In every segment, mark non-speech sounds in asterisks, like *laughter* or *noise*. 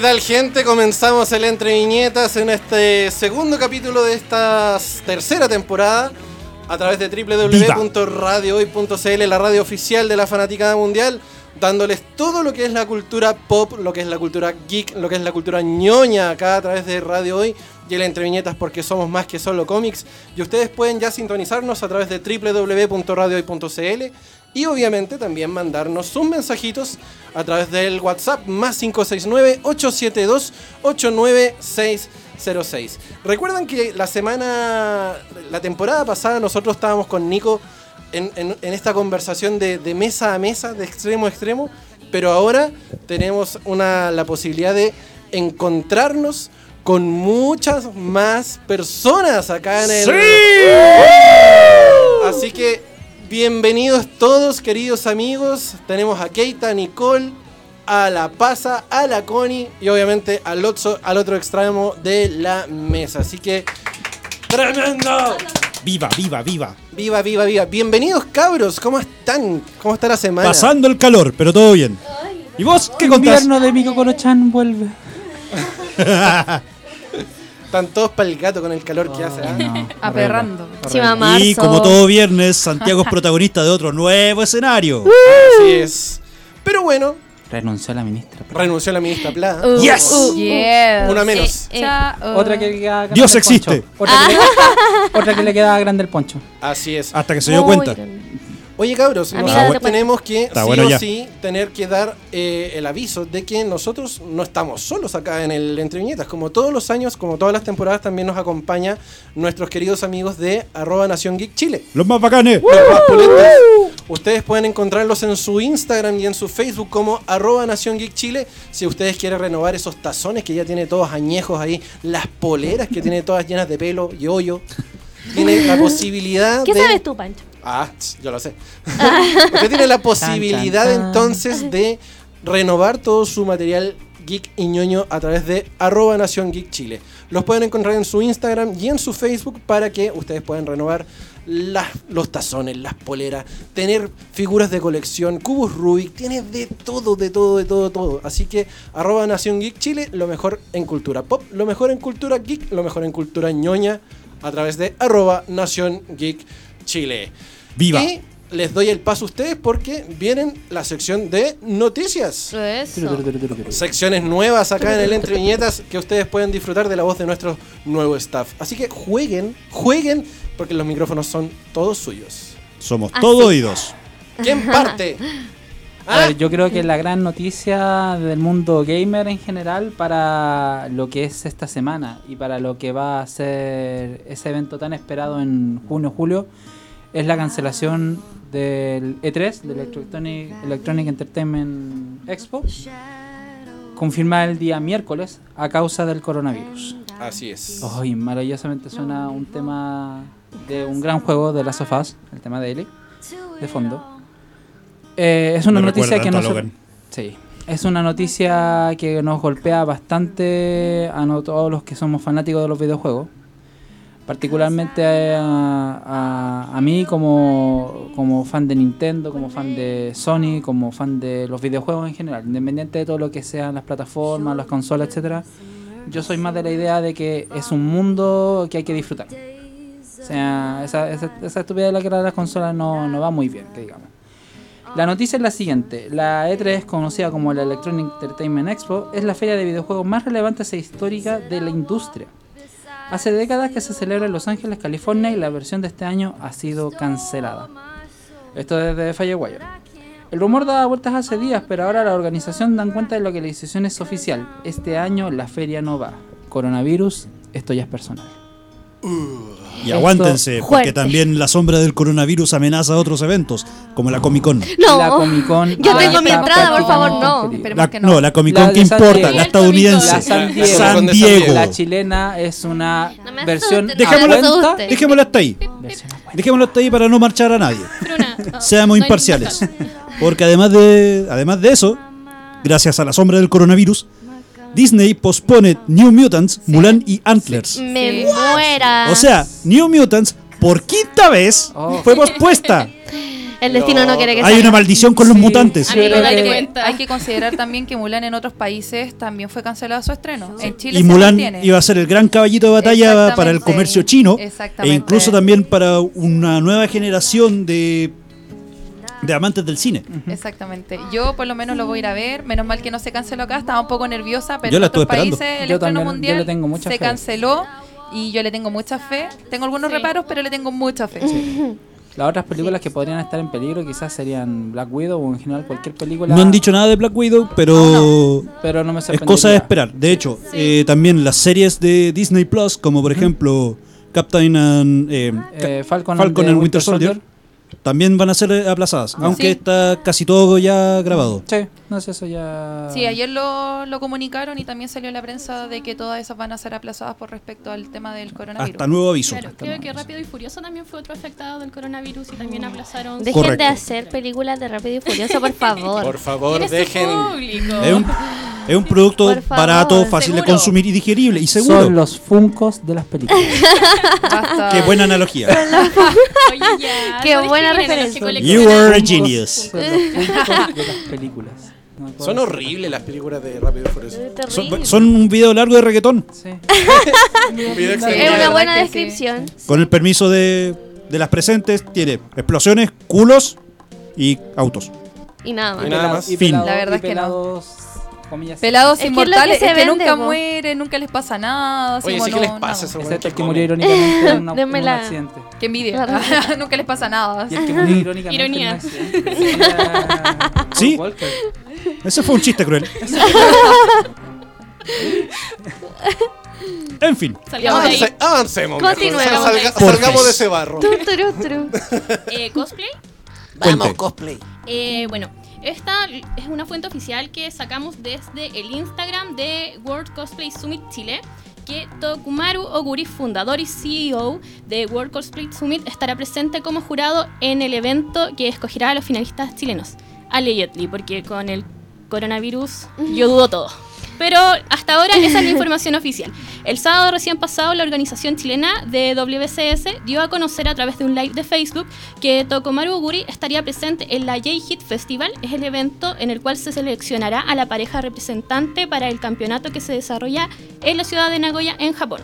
¿Qué tal gente? Comenzamos el Entre Viñetas en este segundo capítulo de esta tercera temporada a través de www.radiohoy.cl, la radio oficial de la Fanaticada Mundial, dándoles todo lo que es la cultura pop, lo que es la cultura geek, lo que es la cultura ñoña acá a través de Radio Hoy y el Entre Viñetas porque somos más que solo cómics. Y ustedes pueden ya sintonizarnos a través de www.radiohoy.cl y obviamente también mandarnos sus mensajitos a través del WhatsApp más 569-872-89606. Recuerdan que la semana, la temporada pasada nosotros estábamos con Nico en, en- en esta conversación de, de mesa a mesa, de extremo a extremo, pero ahora tenemos una, la posibilidad de encontrarnos con muchas más personas acá en el... Así que bienvenidos todos, queridos amigos. Tenemos a Keita, a Nicole, a la Pasa, a la Connie y obviamente al otro, al otro extremo de la mesa. Así que ¡Tremendo! Viva, viva, viva. Viva, viva, viva. Bienvenidos cabros, ¿cómo están? ¿Cómo está la semana? Pasando el calor, pero todo bien. ¿Y vos qué contás? invierno de Miko Chan vuelve. *laughs* Están todos para el gato con el calor que hace. ¿ah? No, *laughs* Aperrando. Y como todo viernes, Santiago es protagonista de otro nuevo escenario. *laughs* Así es. Pero bueno, Renunció la ministra. renunció la ministra Plada. Uh, Yes. uh, yes. Una menos. Eh, eh. Otra que le queda grande Dios el existe. poncho. Otra, que le, otra que le queda grande el poncho. Así es. Hasta que se dio Muy cuenta. Oye, cabros, Amiga, nosotros date tenemos que Está sí bueno o ya. sí tener que dar eh, el aviso de que nosotros no estamos solos acá en el Entre Viñetas. Como todos los años, como todas las temporadas, también nos acompaña nuestros queridos amigos de arroba Nación Geek Chile. Los más bacanes. Los más pulentos. Ustedes pueden encontrarlos en su Instagram y en su Facebook como arroba Nación Geek Chile. Si ustedes quieren renovar esos tazones que ya tiene todos añejos ahí, las poleras que tiene todas llenas de pelo y hoyo. Tiene la *laughs* posibilidad ¿Qué de... sabes tú, Pancho? Ah, yo lo sé. *laughs* Usted tiene la posibilidad Tan, tan, tan. entonces de renovar todo su material geek y ñoño a través de arroba Nación Geek Chile. Los pueden encontrar en su Instagram y en su Facebook para que ustedes puedan renovar las, los tazones, las poleras, tener figuras de colección, cubos Rubik, tiene de todo, de todo, de todo, todo. Así que arroba Nación Geek Chile, lo mejor en cultura pop, lo mejor en cultura geek, lo mejor en cultura ñoña a través de arroba Nación Geek Chile. Viva. Y les doy el paso a ustedes porque vienen la sección de noticias. Eso. Secciones nuevas acá en el Entre Viñetas que ustedes pueden disfrutar de la voz de nuestro nuevo staff. Así que jueguen, jueguen, porque los micrófonos son todos suyos. Somos Así. todo oídos. ¿Quién parte? *laughs* A Ah, ver, yo creo que la gran noticia del mundo gamer en general para lo que es esta semana y para lo que va a ser ese evento tan esperado en junio-julio es la cancelación del E3, del Electronic, Electronic Entertainment Expo, confirmada el día miércoles a causa del coronavirus. Así es. Ay, maravillosamente suena un tema de un gran juego de Last of Us, el tema de Ellie, de fondo. Eh, es una Me noticia que nos... Sí, es una noticia que nos golpea bastante a no todos los que somos fanáticos de los videojuegos. Particularmente a, a- a mí como, como fan de Nintendo, como fan de Sony, como fan de los videojuegos en general, independiente de todo lo que sean las plataformas, las consolas, etcétera. Yo soy más de la idea de que es un mundo que hay que disfrutar. O sea, esa, esa, esa estupidez de la que era las consolas no, no va muy bien, que digamos. La noticia es la siguiente. La E3, conocida como la Electronic Entertainment Expo, es la feria de videojuegos más relevante e histórica de la industria. Hace décadas que se celebra en Los Ángeles, California y la versión de este año ha sido cancelada. Esto desde Firewire. El rumor daba vueltas hace días, pero ahora la organización dan cuenta de lo que la decisión es oficial. Este año la feria no va. Coronavirus, esto ya es personal. Y Esto- aguántense, porque también la sombra del coronavirus amenaza a otros eventos, como la Comic Con. No. La Comic Con. *laughs* Yo ya tengo mi entrada, por favor, no. La, que no. no. la Comic Con que importa, la estadounidense. La San Diego. San. La chilena es una No me versión. asusten, no me Dejémosla, dejémosla hasta ahí. Dejémoslo hasta ahí para no marchar a nadie. Bruna. *laughs* Seamos imparciales. Porque además de, además de eso, gracias a la sombra del coronavirus, Disney pospone New Mutants, Mulan y Antlers. Me muera. O sea, New Mutants por quinta vez Oh. fue pospuesta. *laughs* El destino no quiere que Hay salga. una maldición con los Sí. mutantes. Amigo, creo date que- cuenta. Hay que considerar también que Mulan en otros países también fue cancelado su estreno. En Chile Y se Mulan mantiene. iba a ser el gran caballito de batalla para el comercio chino e Exactamente. incluso también para una nueva generación de, de amantes del cine. Exactamente. Yo por lo menos lo voy a ir a ver. Menos mal que no se canceló acá. Estaba un poco nerviosa, pero Yo en la otros países el Yo estreno también, yo mundial le tengo mucha se fe. canceló. Y yo le tengo mucha fe. Tengo algunos Sí. reparos, pero le tengo mucha fe. *laughs* Las otras películas que podrían estar en peligro quizás serían Black Widow o en general cualquier película. No han dicho nada de Black Widow, pero Pero no me es cosa de esperar. De hecho, eh, también las series de Disney Plus, como por ejemplo Captain and, eh, Eh, Falcon, Falcon and Winter Soldier, también van a ser eh, aplazadas, aunque Sí. está casi todo ya grabado. Sí, no sé, eso ya. Sí, ayer lo, lo comunicaron y también salió en la prensa de que todas esas van a ser aplazadas por respecto al tema del coronavirus. Hasta nuevo aviso. Claro, creo que Rápido y Furioso también fue otro afectado del coronavirus y también aplazaron. Dejen Correcto. de hacer películas de Rápido y Furioso, por *laughs* favor. Por favor, dejen. Es un, es un producto barato, fácil de consumir y digerible. Y seguro. Son los funcos de las películas. *laughs* Basta. Qué buena analogía. *laughs* Oye, ya, Qué no buena referencia. You are a genius. De las películas. No Son horribles las películas de Rápido y Furioso. Son, son un video largo de reggaetón. Sí. *laughs* Sí, Es una buena descripción. Con el permiso de, de las presentes, tiene explosiones, culos y autos. Y nada más. Y nada más. Y Fin. La verdad y es que no. Pelados, comillas, Pelados Es que es lo inmortales, que es se que, vende, nunca mueren, nunca les pasa nada. así Oye, sí, ¿qué no- les pasa weones Excepto el que murió irónicamente en, una- *laughs* Denme en un accidente. Qué envidia. *laughs* nunca les pasa nada. Y el que murió *laughs* irónicamente Ironía. en un accidente sería Paul Sí. Walker. Ese fue un chiste cruel. en fin. Salgamos de ahí. Avance- avancemos. Continuemos. Salga- salgamos de ese barro. Tu. Eh, cosplay. Cuente. cosplay. Eh, bueno, esta es una fuente oficial que sacamos desde el Instagram de World Cosplay Summit Chile. Que Tokumaru Oguri, fundador y CEO de World Cosplay Summit, estará presente como jurado en el evento que escogerá a los finalistas chilenos. Allegedly, porque con el coronavirus yo dudo todo. Pero hasta ahora esa es la *laughs* información oficial. El sábado recién pasado la organización chilena de WCS dio a conocer a través de un live de Facebook que Tokomaru Oguri estaría presente en la J-Hit Festival. Es el evento en el cual se seleccionará a la pareja representante para el campeonato que se desarrolla en la ciudad de Nagoya, en Japón.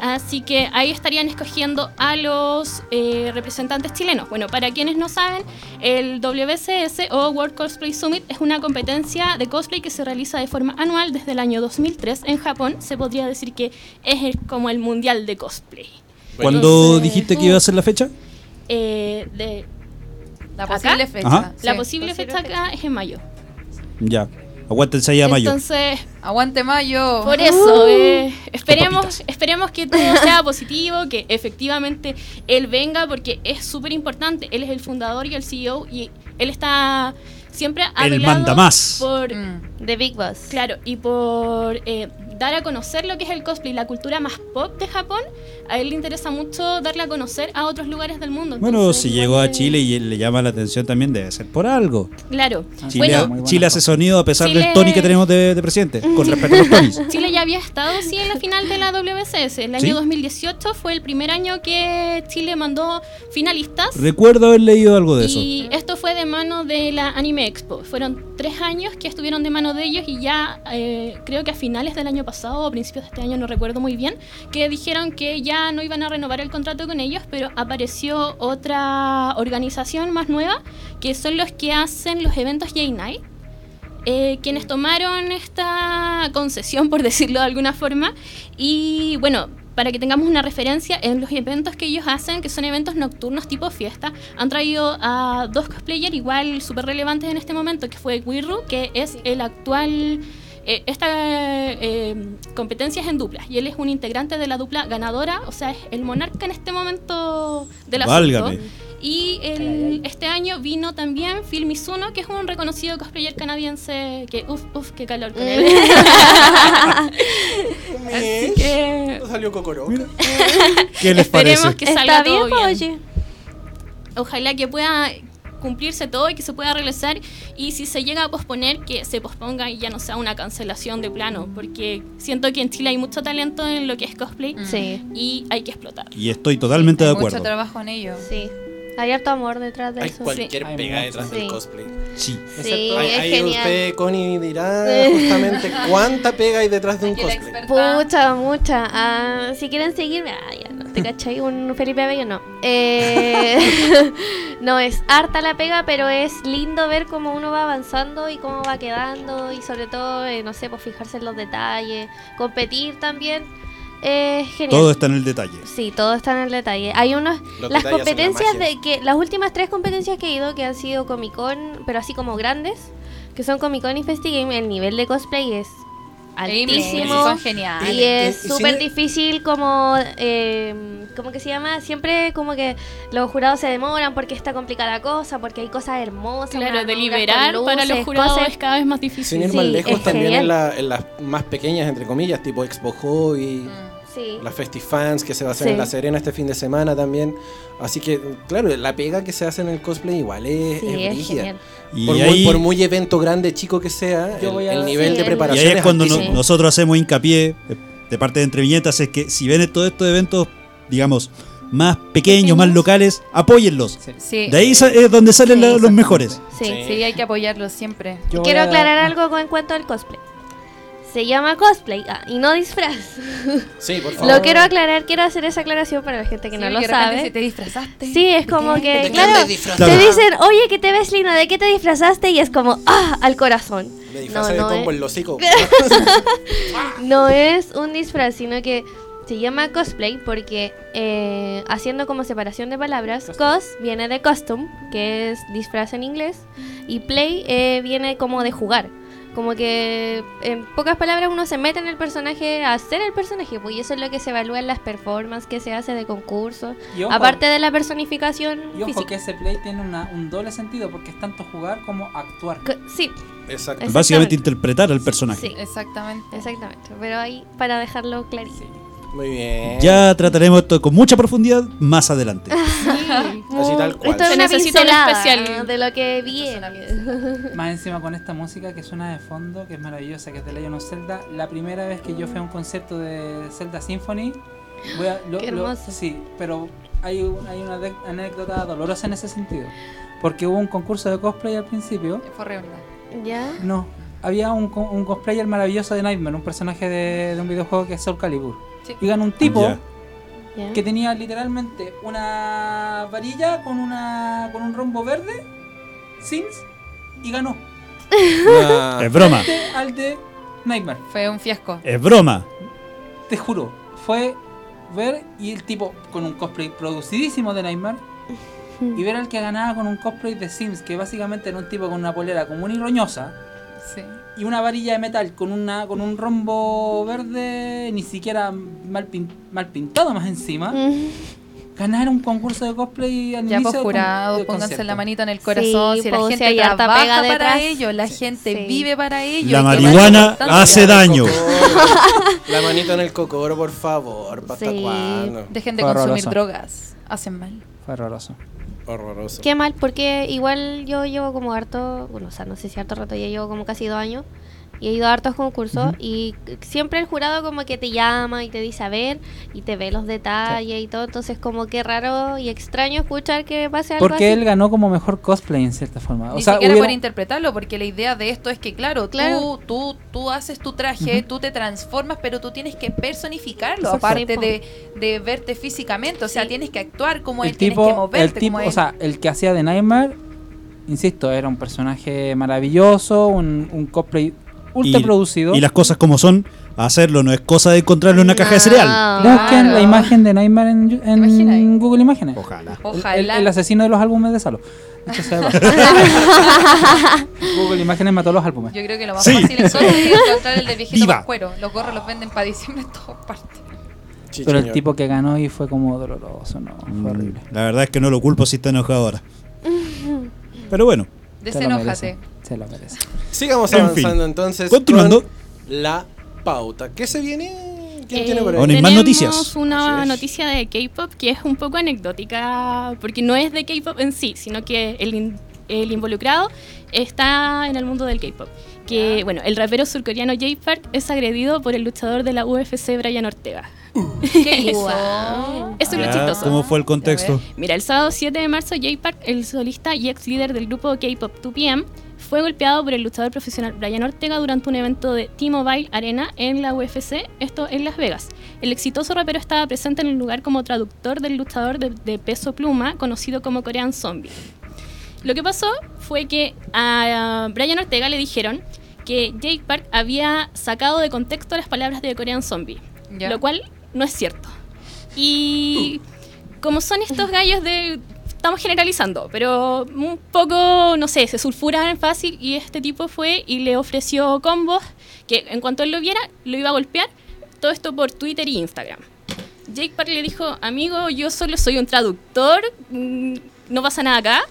Así que ahí estarían escogiendo a los eh, representantes chilenos. Bueno, para quienes no saben, el WCS o World Cosplay Summit es una competencia de cosplay que se realiza de forma anual desde el año 2003 en Japón. Se podría decir que es el- como el mundial de cosplay. ¿Cuándo Entonces, dijiste que iba a ser la fecha? Eh, de, La ¿Acá? posible fecha. Ajá. la sí. posible fecha acá es en mayo. Ya. Aguántense ahí a mayo. Entonces, Aguante mayo. Por eso, eh, esperemos, esperemos que todo sea positivo, que efectivamente él venga, porque es súper importante. Él es el fundador y el CEO y él está siempre ha Él velado manda más. Por, Mm. The Big Boss. Claro, y por eh, dar a conocer lo que es el cosplay, la cultura más pop de Japón, a él le interesa mucho darle a conocer a otros lugares del mundo. Bueno, Entonces, si igual llegó a de- Chile y le llama la atención también debe ser por algo. Claro. Chile, Bueno, buena Chile hace sonido a pesar Chile- del Tony que tenemos de, de presidente, con respecto a los Tonys. *laughs* Chile ya había estado sí en la final de la WCS. El año ¿Sí? 2018 fue el primer año que Chile mandó finalistas. Recuerdo haber leído algo de eso. Y esto fue de mano de la Anime Expo. Fueron tres años que estuvieron de mano de ellos y ya eh, creo que a finales del año pasado o principios de este año, no recuerdo muy bien, que dijeron que ya no iban a renovar el contrato con ellos, pero apareció otra organización más nueva, que son los que hacen los eventos J-Night. eh, quienes tomaron esta concesión, por *laughs* decirlo de alguna forma, y bueno, para que tengamos una referencia, en los eventos que ellos hacen, que son eventos nocturnos tipo fiesta, han traído a dos cosplayers igual súper relevantes en este momento, que fue Wirru, que es el actual... eh, esta eh, competencia es en duplas y él es un integrante de la dupla ganadora, o sea, es el monarca en este momento del asunto. Y el- este año vino también Phil Mizuno, que es un reconocido cosplayer canadiense que, uff, uff, qué calor con él. Así que Salió Kokoro. *laughs* ¿Qué les esperemos parece? que ¿Está salga bien, todo bien. oye? Ojalá que pueda cumplirse todo y que se pueda realizar y si se llega a posponer que se posponga y ya no sea una cancelación de plano porque siento que en Chile hay mucho talento en lo que es cosplay Sí, y hay que explotar. Y estoy totalmente de Hay acuerdo. Mucho trabajo en ello. sí. Hay harto amor detrás de Hay eso. cualquier Hay pega detrás Sí. del cosplay. Sí. Sí, es ahí genial. usted, Connie, dirá justamente *laughs* cuánta pega hay detrás de un cosplay. experta. Mucha, mucha. Ah, si quieren seguirme, ah, ya no te cachai, un Felipe Abello no. Eh, *laughs* *laughs* no es harta la pega, pero es lindo ver cómo uno va avanzando y cómo va quedando y sobre todo, eh, no sé, pues fijarse en los detalles, competir también. Es genial. Todo está en el detalle. Sí, todo está en el detalle. Hay unos Los las la competencias de que las últimas tres competencias que he ido que han sido Comic Con, pero así como grandes, que son Comic Con y Festigame, el nivel de cosplay es altísimo. Son geniales. Y es súper difícil como, eh, ¿cómo que se llama? Siempre como que los jurados se demoran porque está complicada la cosa, porque hay cosas hermosas. Claro, deliberar para los jurados cosas. es cada vez más difícil. Sin ir Sí, más lejos, también genial. en, la- en las más pequeñas, entre comillas, tipo Expo Hobby, Sí. la Festifans que se va a hacer Sí. en La Serena este fin de semana también. Así que, claro, la pega que se hace en el cosplay igual es, Sí, es es genial. Y Por, ahí, muy, por muy evento grande, chico que sea, Yo el, voy a- el nivel Sí, de el- y preparación ahí es cuando no- nosotros hacemos hincapié eh, de parte de Entre Viñetas es que si ven todos estos eventos, digamos, más pequeños, más locales, apóyenlos. Sí. De ahí es donde salen Sí, la- los mejores. Sí. Sí. Sí, hay que apoyarlos siempre. Yo Quiero aclarar algo con en cuanto al cosplay. Se llama cosplay ah, y no disfraz. Sí, por *laughs* favor. Lo quiero aclarar, quiero hacer esa aclaración para la gente que no lo sabe. Si te disfrazaste. Sí, es como que, te dicen, oye, que te ves linda, ¿de qué te disfrazaste? Y es como, ah, al corazón. Me disfrazé no, de no combo es- en los hocico. *laughs* No es un disfraz, sino que se llama cosplay porque eh, haciendo como separación de palabras, cos viene de costume, que es disfraz en inglés, y play eh, viene como de jugar. Como que en pocas palabras uno se mete en el personaje a hacer el personaje, pues y eso es lo que se evalúa en las performances que se hace de concursos, Y ojo, aparte de la personificación y ojo física. que ese play tiene una- un doble sentido porque es tanto jugar como actuar. Que- Sí, Exacto. Básicamente interpretar al personaje. sí, Exactamente. exactamente. Pero ahí para dejarlo clarito. Sí. Muy bien. Ya trataremos esto con mucha profundidad más adelante. *laughs* Así tal cual. Esto es Se una necesita un pincelada especial. de lo que viene. Más encima con esta música que suena de fondo, que es maravillosa, que es de Legend of Zelda. La primera vez que yo fui a un concierto de Zelda Symphony, voy a- lo- Qué lo- hermoso. sí, pero hay, un- hay una anécdota dolorosa en ese sentido. Porque hubo un concurso de cosplay al principio. Fue horrible. ¿Ya? No, había un, co- un cosplayer maravilloso de Nightmare, un personaje de, de un videojuego que es Soul Calibur. Sí. Y ganó un tipo que tenía literalmente una varilla con una con un rombo verde, Sims, y ganó. Ah, Es broma. Al de, al de Nightmare. Fue un fiasco. Es broma. Te juro, fue ver y el tipo con un cosplay producidísimo de Nightmare y ver al que ganaba con un cosplay de Sims, que básicamente era un tipo con una polera común y roñosa Sí. Y una varilla de metal con una con un rombo verde ni siquiera mal, pin- mal pintado más encima. Mm. Ganar un concurso de cosplay al Ya inicio pues jurados, del pónganse la manita en el corazón. Sí, si la pues, si gente harta trabaja pega para detrás. ellos, la gente Sí. vive para ellos. La marihuana hace daño. *laughs* La manito en el cocoro, por favor. ¿Hasta Sí. cuándo? Dejen de Fue consumir horroroso. drogas. Hacen mal. Fue horroroso. Horroroso. Qué mal, porque igual yo llevo como harto, bueno, o sea, no sé si harto rato, ya llevo como casi dos años y he ido a hartos concursos y siempre el jurado como que te llama y te dice a ver y te ve los detalles y todo, entonces como que raro y extraño escuchar que pase algo Porque así. él ganó como mejor cosplay en cierta forma. O Ni sea, siquiera hubiera- por interpretarlo, porque la idea de esto es que, claro, Claro. Tú, tú, tú haces tu traje, tú te transformas, pero tú tienes que personificarlo, Exacto. aparte de, de verte físicamente. O sea, Sí. tienes que actuar como el él, tienes tipo, que moverte el tipo, como él. o sea, el que hacía de Nightmare, insisto, era un personaje maravilloso, un, un cosplay ultra producido. y las cosas como son, hacerlo no es cosa de encontrarlo en una caja de cereal. No. Busquen Claro. la imagen de Nightmare en? Google Imágenes. Ojalá. El- Ojalá. El, el asesino de los álbumes de Salo. *laughs* Google Imágenes mató los álbumes. Yo creo que lo más Sí. fácil es *laughs* encontrar el de viejito Viva. con cuero. Los gorros los venden para diciembre en todas partes. Sí, Pero el tipo que ganó y fue como doloroso, no, fue Mm, horrible. La verdad es que no lo culpo si está enojado ahora. *laughs* Pero bueno, Desenójate. Se lo merece. Sigamos En avanzando fin. entonces. Continuando. con la pauta. ¿Qué se viene? ¿Quién Eh, tiene por ahí? Hay más tenemos noticias. una noticia de K-pop que es un poco anecdótica, porque no es de K-pop en sí, sino que el, in- el involucrado está en el mundo del K-pop. Que, bueno, el rapero surcoreano Jay Park es agredido por el luchador de la UFC, Brian Ortega. *laughs* ¿Qué hizo? Es lo Ya, chistoso. ¿Cómo fue el contexto? Mira, el sábado 7 de marzo, Jay Park, el solista y ex líder del grupo K-pop 2PM, fue golpeado por el luchador profesional Brian Ortega durante un evento de T-Mobile Arena en la UFC, esto en Las Vegas. El exitoso rapero estaba presente en el lugar como traductor del luchador de, de peso pluma, conocido como Korean Zombie. Lo que pasó fue que a Brian Ortega le dijeron que Jake Park había sacado de contexto las palabras de Korean Zombie, Ya. lo cual no es cierto. Y como son estos gallos de... Estamos generalizando, pero un poco, no sé, se sulfuran fácil y este tipo fue y le ofreció combos que en cuanto él lo viera, lo iba a golpear. Todo esto por Twitter y Instagram. Jake Park le dijo, amigo, yo solo soy un traductor, mm, no pasa nada acá.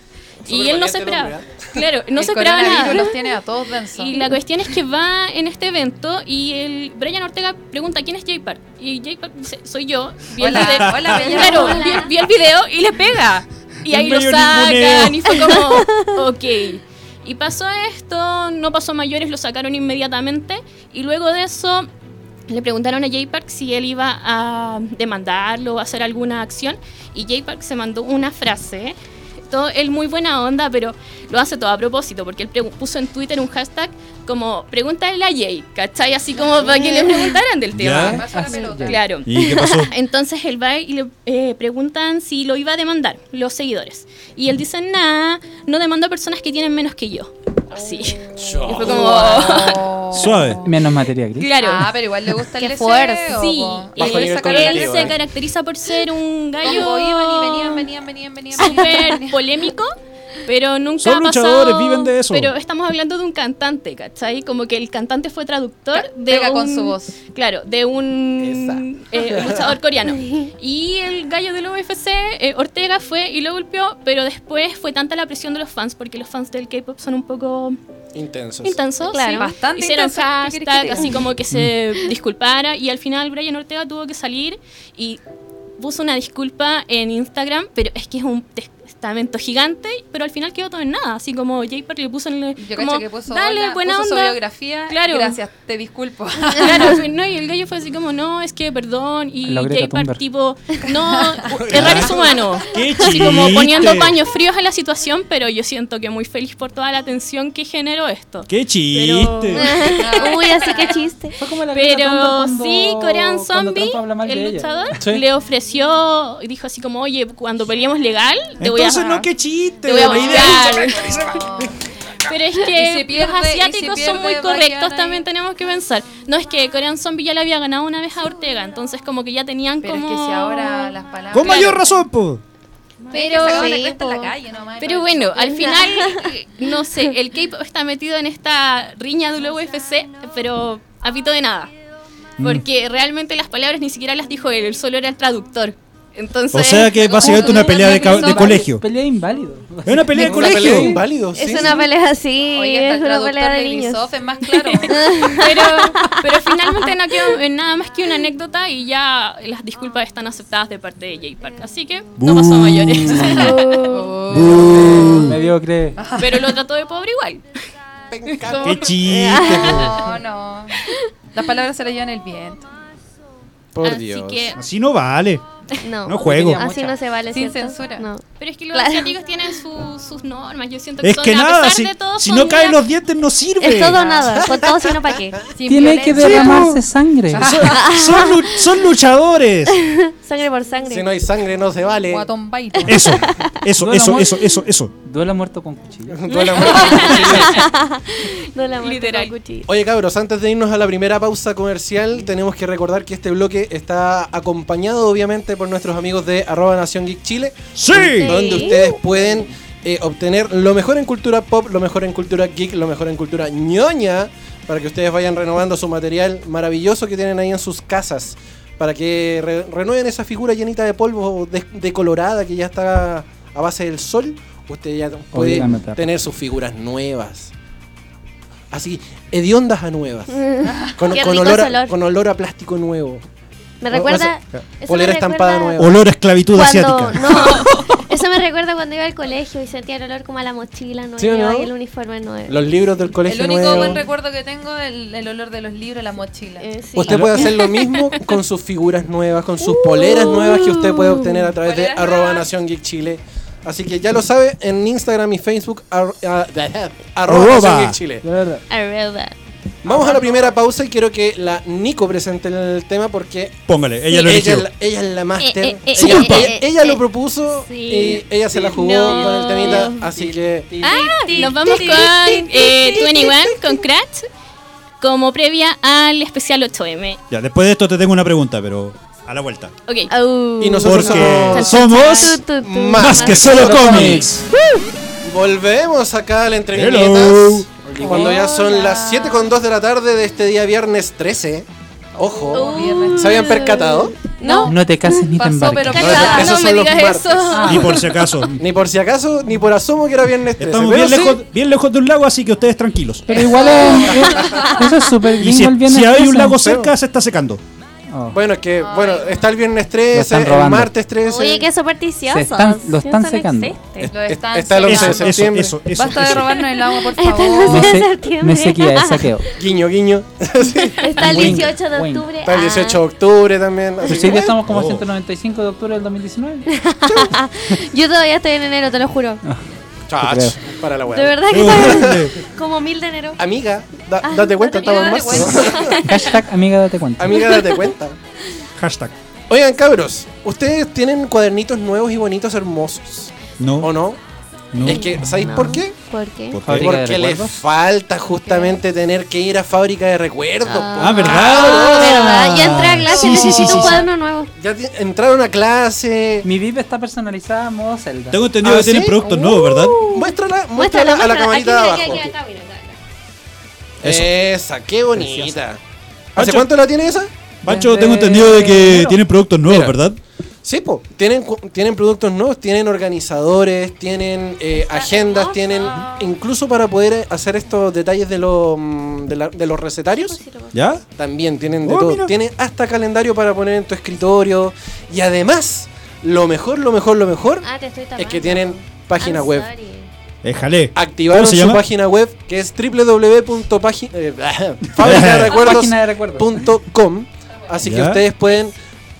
Y él no se el esperaba. *laughs* Claro, no el se esperaba nada. los tiene a todos densos. Y la cuestión es que va en este evento y el Brian Ortega pregunta quién es Jay Park. Y Jay Park dice, soy yo. Vi el Hola, video, hola, *laughs* claro, Hola. Vi, vi el video y le pega. Y ahí lo sacan y fue como, ok. Y pasó esto, no pasó mayores, lo sacaron inmediatamente. Y luego de eso le preguntaron a Jay Park si él iba a demandarlo o hacer alguna acción. Y Jay Park se mandó una frase. Todo, él muy buena onda, pero lo hace todo a propósito, porque él puso en Twitter un hashtag como pregúntale a Jay, ¿cachai? Así como para que le preguntaran del tema. Claro. ¿Y qué pasó? *laughs* Entonces él va y le eh, preguntan si lo iba a demandar, los seguidores. Y él dice, nah, no demando a personas que tienen menos que yo. Así. Y fue como... Oh. *laughs* Suave. Menos materia gris. Claro. Ah, pero igual le gusta el Qué fuerte. Sí, Bajo él, él cognitivo, se eh. caracteriza por ser un gallo Ojo, iban y venían, venían, venían, venían. venían, súper venían. polémico, pero nunca Son ha pasado... luchadores, viven de eso. Pero estamos hablando de un cantante, ¿cachai? Como que el cantante fue traductor Ca- de pega un... con su voz. Claro, de un eh, *laughs* luchador coreano. Y el gallo del UFC, eh, Ortega, fue y lo golpeó, pero después fue tanta la presión de los fans, porque los fans del K-pop son un poco Intensos. intensos. Claro. sí. Bastante Hicieron intensos, ¿qué querés que te hashtag, así como que se *laughs* disculpara. Y al final Brian Ortega tuvo que salir y puso una disculpa en Instagram, pero es que es un testamento gigante, pero al final quedó todo en nada. Así como J Park le puso en el. Yo como, que puso, Dale, hola, buena puso su onda. biografía. Claro. Gracias, te disculpo. *laughs* Claro, no, y el gallo fue así como, no, es que perdón, y La Greta J Park Thunberg. tipo, no, *laughs* errar es humano. ¡Qué Así como poniendo paños fríos a la situación, pero yo siento que muy feliz por toda la atención que generó esto. ¡Qué chiste! *laughs* Uy, así que chiste. Fue como la Greta Pero cuando- sí, Korean Zombie, el luchador, Sí. le ofreció y dijo así como, oye, cuando peleemos legal, te voy a... Entonces no, qué chiste. te voy a. *laughs* Pero es que pierde- los asiáticos son muy correctos, también tenemos que pensar. No es que Korean Zombie ya le había ganado una vez a Ortega, entonces como que ya tenían Pero como... es que si ahora las palabras. Con mayor razón, po. Pero- Pero. Sí, la bueno, al *laughs* final, no sé, el K-pop está metido en esta riña del UFC, pero a pito de nada. Mm. Porque realmente las palabras ni siquiera las dijo él, él solo era el traductor. Entonces, O sea que es básicamente una pelea de, ca- de colegio. Pelea inválido. Es una pelea de Una pelea de colegio. inválidos. Es una pelea así, Oye, es una pelea de de niños. Es más claro. *laughs* pero, pero finalmente no quedó en nada más que una anécdota y ya las disculpas están aceptadas de parte de J Park. Así que no pasó a mayores. *laughs* Mediocre. pero lo trató de pobre igual. ¡Qué chiste. *laughs* No, no. Las palabras se las llevan el viento. Por Así Dios. que, Así no vale. No, No juego. así no se vale, Sin ¿cierto? censura. No. pero es que los Claro. asiáticos tienen su- sus normas. Yo siento que, Es son, que a nada, pesar si, de todo, si no caen una- los dientes no sirve. Es todo o nada, con todo sino para qué. *laughs* Sin Tiene que violencia. derramarse sangre. Son, son *laughs* son luchadores. *laughs* Sangre por sangre. Si no hay sangre, no se vale. Guatón. Eso, eso, Duelo eso, eso, eso, eso. Duela muerto con cuchillo. Duele a muerte. No la muerte Literal. con cuchillo. Oye cabros, antes de irnos a la primera pausa comercial, tenemos que recordar que este bloque está acompañado obviamente por nuestros amigos de arroba Nación Geek Chile, ¡Sí! donde ustedes pueden eh, obtener lo mejor en cultura pop, lo mejor en cultura geek, lo mejor en cultura ñoña, para que ustedes vayan renovando su material maravilloso que tienen ahí en sus casas, para que re- renueven esa figura llenita de polvo de- decolorada que ya está a base del sol, usted ya puede tener sus figuras nuevas. Así, hediondas a nuevas. *laughs* Con, Qué con rico olor ese a, olor. con olor a plástico nuevo. Me recuerda. eso polera me estampada recuerda nueva. Olor a esclavitud Cuando, asiática. no, *laughs* eso me recuerda cuando iba al colegio y sentía el olor como a la mochila nueva ¿Sí no? y el uniforme nuevo. Los libros del El colegio único nuevo. buen recuerdo que tengo es el, el olor de los libros, la mochila. Eh, sí. Usted puede hacer lo mismo *laughs* con sus figuras nuevas, con sus poleras nuevas que usted puede obtener a través de arroba. Nación Geek Chile. Así que ya lo sabe, en Instagram y Facebook, ar- ah, *laughs* arroba Arroba. Nación Geek Chile. Arroba. Vamos a la primera pausa y quiero que la Nico presente el tema porque Póngale, ella lo eligió. es la, ella es la máster. Eh, eh, eh, ella, ella- eh, ella lo propuso sí. y ella se la jugó No. con el temita. Así que Ah, nos vamos *laughs* con eh, 21 con Crash como previa al especial 8M. Ya, después de esto te tengo una pregunta, pero a la vuelta. Ok. Y nosotros Porque somos somos Tu, tu, tu. más que solo cómics. Volvemos acá al Entre Hello. Viñetas. Cuando ya son las 7 con 2 de la tarde de este día viernes 13. Ojo. Viernes. ¿Se habían percatado? No. No te cases ni te embarques. pero No, esos son los martes. eso. Ni por si acaso. *laughs* Ni por si acaso, ni por asomo que era viernes 13. Estamos bien sí, lejos, bien lejos de un lago, así que ustedes tranquilos. Pero igual es, es- eso es súper Y gringo si, el viernes si hay un 13. lago cerca, se está secando. Oh. Bueno, es que, bueno, está el viernes Lo 13, están el martes 13. Oye, que supersticiosos. Están- lo están secando. existe. Lo están está el 11 de secando. Eso, eso, septiembre. eso, eso, Basta de robarnos el agua, por *laughs* Está el favor. 11 de septiembre. me sequía, es saqueo. Guiño, guiño. *laughs* Está el Wing, 18 de octubre. Está el Ah. 18 de octubre también. así hoy día estamos como Oh. 195 de octubre del 2019. *laughs* Yo todavía estoy en enero, te lo juro. Chach, para la De verdad que todavía- *laughs* como mil de enero. Amiga, da- Ah, date cuenta, date estamos en marzo. *laughs* Hashtag amiga date cuenta. Amiga, date cuenta. *laughs* Hashtag. Oigan, cabros, ¿ustedes tienen cuadernitos nuevos y bonitos, hermosos? No, ¿O no? No. Es que, ¿sabéis No. por qué? ¿Por qué? Porque les recuerdos. falta justamente tener que ir a fábrica de recuerdos. Ah. Ah, ¿verdad? ¿Verdad? Ya entré a clase, Sí, sí, sí, un sí. cuaderno nuevo. Ya entraron a clase. Mi VIP está personalizada en modo Zelda. Tengo entendido ¿Ah, que tienen productos nuevos, ¿verdad? Muéstrala, Muéstrala, muéstrala a la camarita de abajo. aquí, aquí, acá, mira, acá, acá. Eso. Esa, qué bonita. ¿Hace Pancho. cuánto la tiene esa? Pancho, Desde tengo entendido de que tienen productos nuevos, Mira. ¿verdad? Sí, po. Tienen, cu- tienen productos nuevos, tienen organizadores, tienen eh, agendas, tienen incluso para poder hacer estos detalles de, los mm, de, la- de los recetarios. ¿Ya? También tienen de Oh, todo. mira. Tienen hasta calendario para poner en tu escritorio. Y además, lo mejor, lo mejor, lo mejor Ah, te estoy es que tienen página I'm web. sorry. Déjale. Activaron ¿Cómo se su llama? página web que es *laughs* *laughs* Página de recuerdos. www.fabricaderecuerdos.com Así que ustedes pueden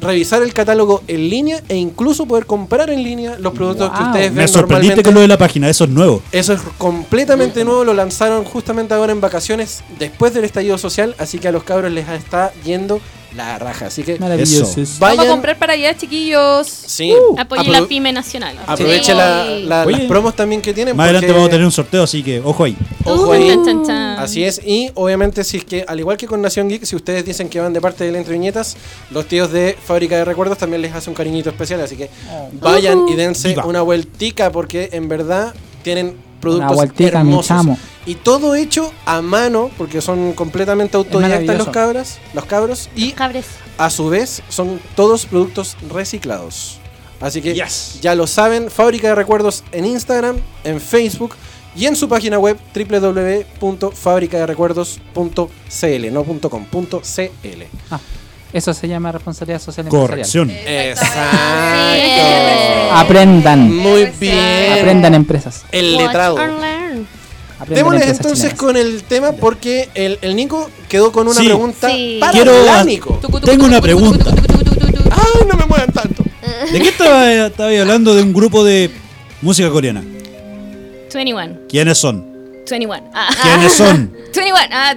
revisar el catálogo en línea e incluso poder comprar en línea los productos que ustedes Me ven sorprendiste normalmente. con lo de la página, eso es nuevo. Eso es completamente nuevo, lo lanzaron justamente ahora en vacaciones después del estallido social, así que a los cabros les está yendo la raja. Así que Maravilloso. Eso. vayan, Vamos a comprar para allá, chiquillos. sí, Apoye aprove- la pyme nacional. aproveche Sí. la- las promos también que tienen. Más adelante vamos a tener un sorteo, así que ojo ahí. Ojo Uh, ahí. chan, chan, chan. Así es, y obviamente si es que, al igual que con Nación Geek, si ustedes dicen que van de parte de la Entre Viñetas, los tíos de Fábrica de Recuerdos también les hace un cariñito especial, así que vayan y dense Viva. una vueltica porque en verdad tienen productos hermosos. Y todo hecho a mano, porque son completamente autodidactas los cabras, los cabros, y Cabres. a su vez son todos productos reciclados. Así que Yes. ya lo saben, Fábrica de Recuerdos en Instagram, en Facebook y en su página web www.fabricaderecuerdos.cl, no .com, .cl. Eso se llama responsabilidad social empresarial. Corrección. Exacto. Aprendan. Muy bien. Aprendan empresas. El letrado. empresas entonces chilenas. con el tema porque el, el Nico quedó con una Sí. pregunta Sí. para Quiero- la Nico. Tengo una pregunta. ¡Ay, no me muevan tanto! ¿De qué estaba, estaba hablando de un grupo de música coreana? 21. ¿Quiénes son? 21. Ah, ¿Quiénes son? *laughs* 21. Ah,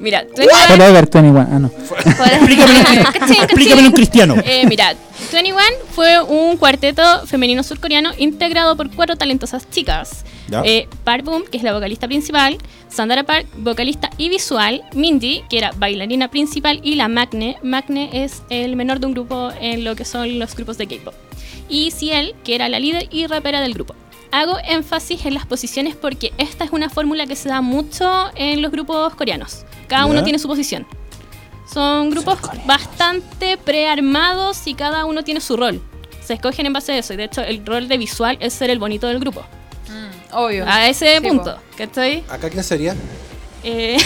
mira, 21. Forever 21. Ah, no. *laughs* *laughs* Explícamelo, en cristiano. Eh, mira, 21 fue un cuarteto femenino surcoreano integrado por cuatro talentosas chicas. Eh, Park Boom, que es la vocalista principal, Sandara Park, vocalista y visual, Mindy, que era bailarina principal, y la Magne. Magne es el menor de un grupo en lo que son los grupos de K-pop. Y Ciel, que era la líder y rapera del grupo. Hago énfasis en las posiciones porque esta es una fórmula que se da mucho en los grupos coreanos. Cada uno Ya. tiene su posición. Son grupos bastante prearmados y cada uno tiene su rol. Se escogen en base a eso. Y de hecho, el rol de visual es ser el bonito del grupo. Mm, Obvio. A ese Sí, punto. ¿Cachai? ¿Acá quién sería? Eh,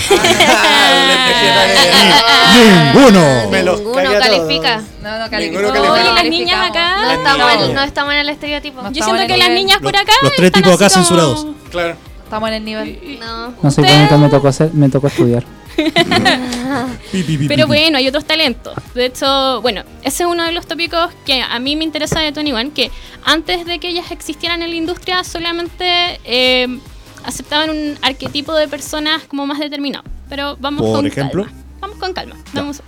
Ninguno. Ninguno califica. No, no califica. Oye, las niñas acá- No Ah, estamos, no. estamos en el estereotipo. Yo siento en que las niñas por acá. los tres tipos acá censurados. Claro. Estamos en el nivel. No. No sé, bonito, me tocó, hacer, me tocó estudiar. Pero bueno, hay otros talentos. De hecho, bueno, ese es uno de los tópicos que a mí me interesa de Tony One, que antes de que ellas existieran en la industria solamente eh, aceptaban un arquetipo de personas como más determinado. Pero vamos Por con ejemplo. calma. Vamos con calma. Vamos.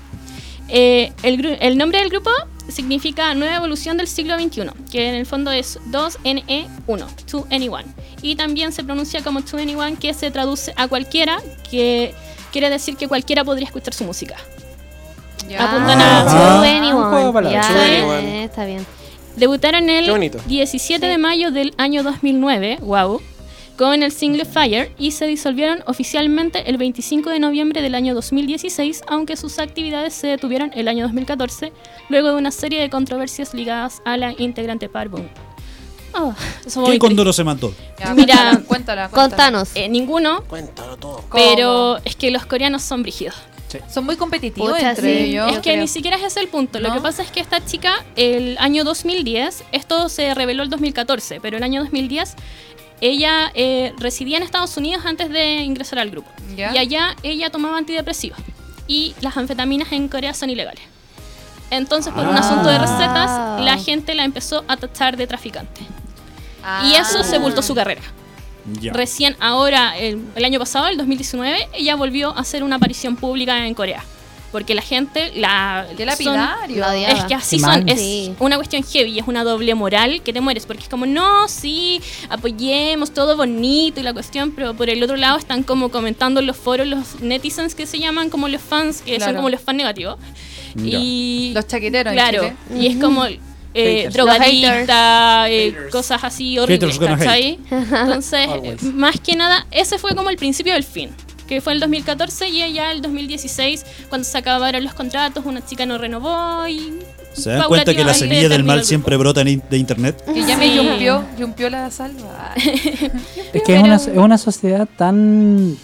Eh, el, nombre del grupo significa Nueva Evolución del siglo XXI, que en el fondo es 2NE1, 2NE1. Y también se pronuncia como 2NE1, que se traduce a cualquiera, que quiere decir que cualquiera podría escuchar su música. Ya. Apuntan Ah, a... ah, 21. un juego de palabras. Ya, 21. eh, está bien. Debutaron el bonito. 17 de mayo del año 2009, wow, con el single Fire y se disolvieron oficialmente el 25 de noviembre del año 2016, aunque sus actividades se detuvieron el año 2014, luego de una serie de controversias ligadas a la integrante Parboom. Oh, eso ¿Qué cóndoro se mató? Ya, Mira. cuéntala, cuéntala. Contanos. Eh, ninguno, Cuéntalo todo. ¿Cómo? pero es que los coreanos son brígidos. Son muy competitivos Pucha, entre sí. ellos. es que ni siquiera es ese el punto. Lo ¿No? que pasa es que esta chica, el año 2010, esto se reveló el 2014, pero el año 2010 ella eh, residía en Estados Unidos antes de ingresar al grupo. Y allá ella tomaba antidepresivos. Y las anfetaminas en Corea son ilegales. Entonces, por un Ah. asunto de recetas, la gente la empezó a tachar de traficante. Y eso Ah. sepultó su carrera. Ya. Recién ahora, el, el año pasado, el 2019, ella volvió a hacer una aparición pública en Corea. Porque la gente la... Qué lapidario. Es que así Qué son, mal. es Sí. una cuestión heavy, es una doble moral que te mueres, porque es como, no, sí, apoyemos, todo bonito y la cuestión, pero por el otro lado están como comentando en los foros los netizens que se llaman como los fans, que son como los fans negativos. Y Los chaqueteros en claro, Chile. y es como eh, drogadicta, eh, cosas así horribles. Entonces, *laughs* más que nada, ese fue como el principio del fin. Que fue el 2014 y ya el 2016, cuando se acabaron los contratos, una chica no renovó y. ¿Se dan cuenta que la semilla del mal siempre brota de internet? *laughs* Que ya me yumpió, yumpió la salva. *laughs* Es que es una, es una sociedad tan.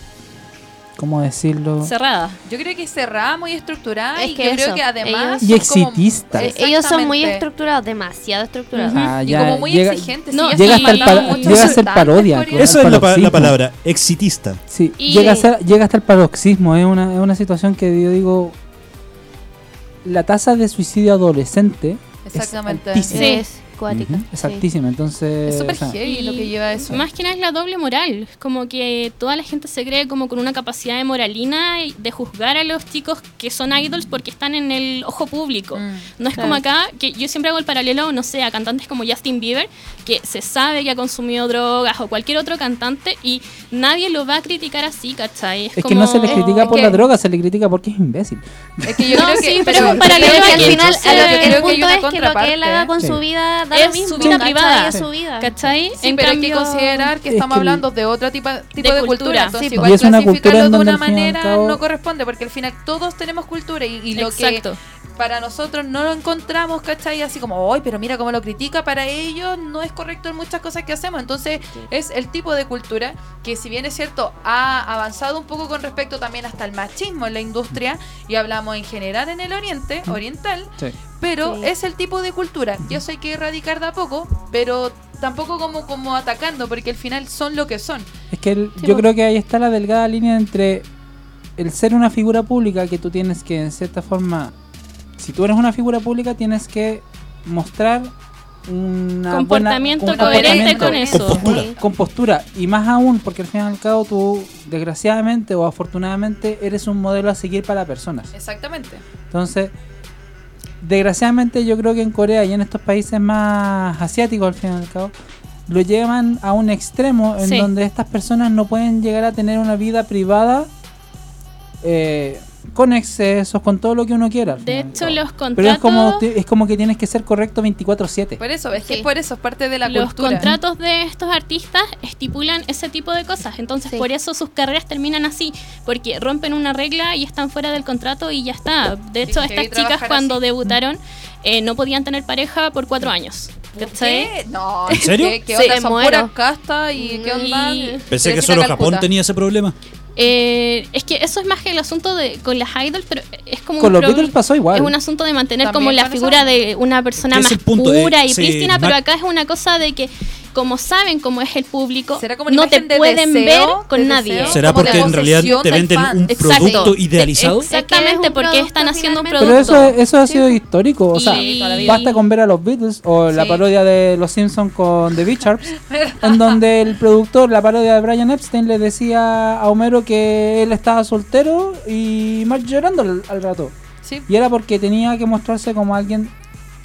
¿Cómo decirlo? Cerrada. Yo creo que es cerrada, muy estructurada Es y que yo creo que además. Y como- exitista. Eh, Ellos son muy estructurados, demasiado estructurados. Ah, Y ya como muy llega, exigentes. No, sí, llega hasta el a ser parodia, eso. Es la, pa- la paroxismo. palabra, exitista. Sí, Y- llega, a ser- llega hasta el paroxismo. Es una, es una situación que yo digo. La tasa de suicidio adolescente Exactamente. es altísima. Sí. Cuática. Es sí. Entonces. Es súper o sea, heavy lo que lleva a eso. Más que nada es la doble moral. Es como que toda la gente se cree como con una capacidad de moralina y de juzgar a los chicos que son idols porque están en el ojo público. Mm, No es claro. como acá, que yo siempre hago el paralelo, no sé, a cantantes como Justin Bieber, que se sabe que ha consumido drogas o cualquier otro cantante y nadie lo va a criticar así, ¿cachai? es que no se le critica Es por que- la droga, se le critica porque es imbécil. Es que yo No, creo sí, pero es un paralelo que al final, entonces- a lo que creo el que hay punto es que lo que él haga con Sí. su vida da Es lo mismo. su vida privada. Es su vida. ¿Cachai? Sí, En pero hay que considerar que es estamos que- hablando de otro tipo, tipo De de, cultura. cultura. Entonces, Sí, igual clasificarlo en de una manera cabo- no corresponde, porque al final todos tenemos cultura y, y lo Exacto. que para nosotros no lo encontramos, ¿cachai? Así como, hoy, pero mira cómo lo critica, para ellos no es correcto en muchas cosas que hacemos. Entonces, es el tipo de cultura que, si bien es cierto, ha avanzado un poco con respecto también hasta el machismo en la industria, y hablamos en general en el oriente, oriental, Sí. pero Sí. es el tipo de cultura. Y eso hay que erradicar de a poco, pero tampoco como, como atacando, porque al final son lo que son. Es que el- Sí, yo creo que ahí está la delgada línea entre el ser una figura pública que tú tienes que, en cierta forma, si tú eres una figura pública, tienes que mostrar una Comportamiento buena, un coherente comportamiento con eso. Con postura. Sí. con postura y más aún porque al fin y al cabo tú desgraciadamente o afortunadamente eres un modelo a seguir para personas Exactamente. entonces desgraciadamente yo creo que en Corea y en estos países más asiáticos al fin y al cabo lo llevan a un extremo en Sí. donde estas personas no pueden llegar a tener una vida privada eh, con excesos, con todo lo que uno quiera. De hecho, los contratos... Pero es como, ti- es como que tienes que ser correcto 24/7. Por eso, es que Sí. es por eso, es parte de la los cultura. contratos de estos artistas estipulan ese tipo de cosas. Entonces, Sí. por eso sus carreras terminan así. Porque rompen una regla y están fuera del contrato y ya está. De hecho, Sí, estas chicas cuando así. debutaron eh, no podían tener pareja por cuatro años. ¿Qué? No, ¿En serio? ¿Qué, qué onda? Son muero. puras castas y qué onda. Y- Pensé que solo Calcuta. Japón tenía ese problema. Eh, es que eso es más que el asunto de con las idols, pero es como Con un los pro- Beatles pasó igual. Es un asunto de mantener como la figura eso. de una persona más pura y sí, prístina, pero acá es una cosa de que como saben cómo es el público, ¿Será como una no te de pueden deseo, ver con de nadie. deseo? ¿Será porque en realidad te venden fan. un Exacto. producto idealizado? Exactamente, Es porque producto están haciendo un producto. Pero eso, eso ha sido histórico. O sea, Y- basta con ver a los Beatles o la parodia de Los Simpsons con The Bicharps, *laughs* en donde el productor, la parodia de Brian Epstein, le decía a Homero que él estaba soltero y Marge llorando al, al rato. Sí. Y era porque tenía que mostrarse como alguien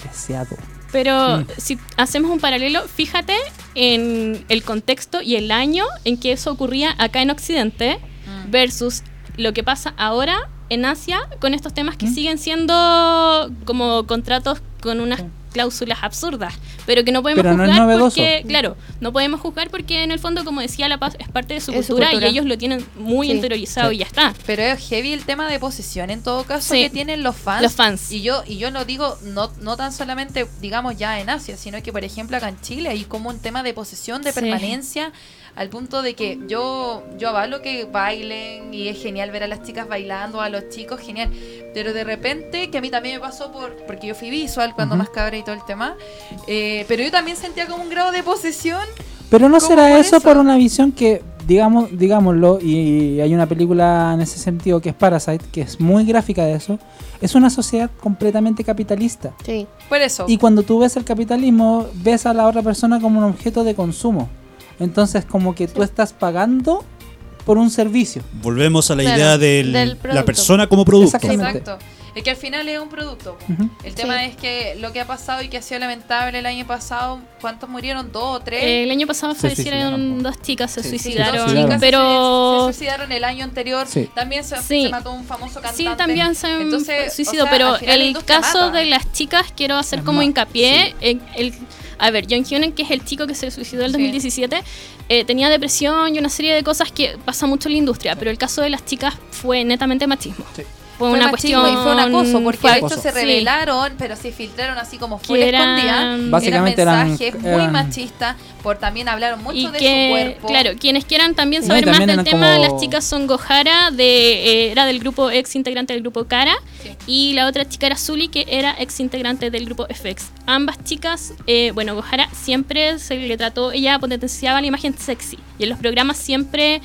deseado. Pero Mm. si hacemos un paralelo, fíjate en el contexto y el año en que eso ocurría acá en Occidente Mm. versus lo que pasa ahora en Asia con estos temas que Mm. siguen siendo como contratos con unas. Cláusulas absurdas, pero que no podemos Pero no es juzgar novedoso. porque, claro, no podemos juzgar porque en el fondo, como decía La Paz, es parte de su, Es su cultura, cultura. y ellos lo tienen muy Sí. interiorizado Sí. y ya está. Pero es heavy el tema de posesión en todo caso Sí. que tienen los fans. Los fans. Y yo, y yo lo digo no, no tan solamente, digamos, ya en Asia, sino que, por ejemplo, acá en Chile hay como un tema de posesión, de Sí. permanencia, al punto de que yo, yo avalo que bailen y es genial ver a las chicas bailando, a los chicos, genial. Pero de repente, que a mí también me pasó por porque yo fui visual cuando Ujú. más cabra y todo el tema, eh, pero yo también sentía como un grado de posesión. Pero no ¿Cómo será por eso, eso? por una visión que, digamos, digámoslo, y hay una película en ese sentido que es Parasite, que es muy gráfica de eso, es una sociedad completamente capitalista. Sí. Por eso. Y cuando tú ves el capitalismo, ves a la otra persona como un objeto de consumo. Entonces, como que tú estás pagando por un servicio. Volvemos a la Claro, idea de del la persona como producto. Exactamente. Exacto. Es que al final es un producto. po. Ujú. El tema Sí. es que lo que ha pasado y que ha sido lamentable el año pasado, ¿cuántos murieron? ¿Dos o tres? El año pasado Se fallecieron suicidaron. dos chicas, se Sí, Dos suicidaron, suicidaron. chicas se- pero... se, suicidaron el año anterior. Sí. También se, Sí. se mató un famoso cantante. Sí, también se Entonces, suicidó, o sea, pero el caso mata. de las chicas quiero hacer Es como más, hincapié en el... A ver, John Hyonen, que es el chico que se suicidó en el Sí. 2017, eh, tenía depresión y una serie de cosas que pasa mucho en la industria, pero el caso de las chicas fue netamente machismo. Sí. Fue, Fue una machismo cuestión... y fue un acoso, porque fue de hecho se Sí. revelaron, pero se filtraron así como full escondida. eran- Básicamente eran eran- mensajes muy eran- machistas, por también hablaron mucho y de que, su cuerpo. claro, quienes quieran también No, saber más del eran tema, como- las chicas son Gohara, de, eh, era del grupo ex integrante del grupo Cara, Sí. y la otra chica era Zully, que era ex integrante del grupo FX. Ambas chicas, eh, bueno, Gohara siempre se le trató, ella potenciaba la imagen sexy, y en los programas siempre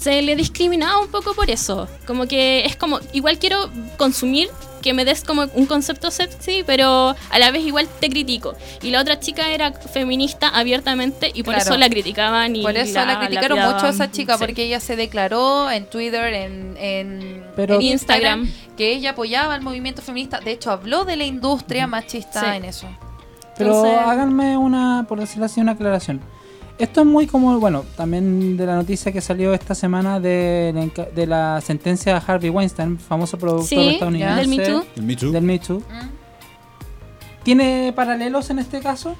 se le discriminaba un poco por eso. Como que es como, igual quiero consumir que me des como un concepto sexy, pero a la vez igual te critico. Y la otra chica era feminista abiertamente y por Claro. eso la criticaban y Por eso la, criticaron lapidaban. mucho a esa chica, Sí. porque ella se declaró en Twitter, en, en, Pero- en Instagram. que ella apoyaba el movimiento feminista. De hecho, habló de la industria machista Sí. en eso. Pero Entonces- háganme una, por decirlo así, una aclaración. Esto es muy como, bueno, también de la noticia que salió esta semana de, la de la sentencia a Harvey Weinstein, famoso productor Sí, estadounidense. del Me Too. El Me Too. Del Me Too. ¿Mm? ¿Tiene paralelos en este caso?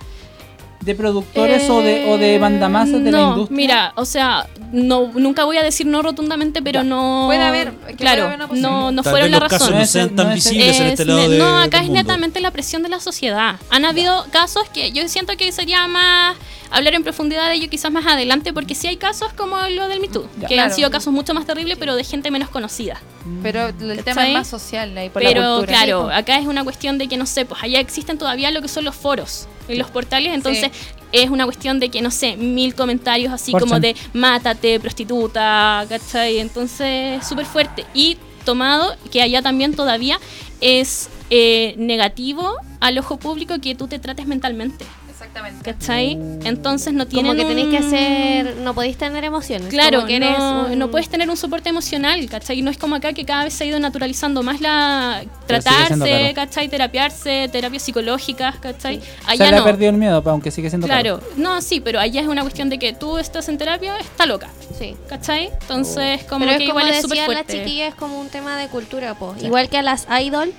¿De productores o de, o de mandamases de no, la industria? Mira, o sea, no, nunca voy a decir no rotundamente, pero Ya. no. Puede haber, puede claro, haber una posibilidad. no, no Tal fueron la razón. no No es- sean tan no es- visibles en Es este lado ne- de, no, acá del es mundo. netamente la presión de la sociedad. Han habido casos que yo siento que sería más hablar en profundidad de ello quizás más adelante, porque sí hay casos como lo del Me Too, Ya. que Claro. han sido casos mucho más terribles, pero de gente menos conocida. Pero el tema es más social ahí por la Pero cultura. claro, acá es una cuestión de que no sé, pues allá existen todavía lo que son los foros en los portales, entonces es una cuestión de que no sé, mil comentarios así como de mátate, prostituta, ¿cachai? Entonces, súper fuerte. Y tomado que allá también todavía es eh, negativo al ojo público que tú te trates mentalmente, Exactamente. ¿cachai? Entonces no tienen Como que tenéis que hacer. No podéis tener emociones. Claro, como que eres no, un- no puedes tener un soporte emocional, ¿cachai? No es como acá que cada vez se ha ido naturalizando más la tratarse, caro. ¿cachai? Terapiarse, terapias psicológicas, ¿cachai? Se Allá le ha no. perdido el miedo, aunque sigue siendo caro. Claro, no, sí, pero allá es una cuestión de que tú estás en terapia, está loca, Sí. ¿cachai? Entonces, como Pero que es como igual es súper fuerte. chiquillas, es como un tema de cultura, po. Igual que a las idol,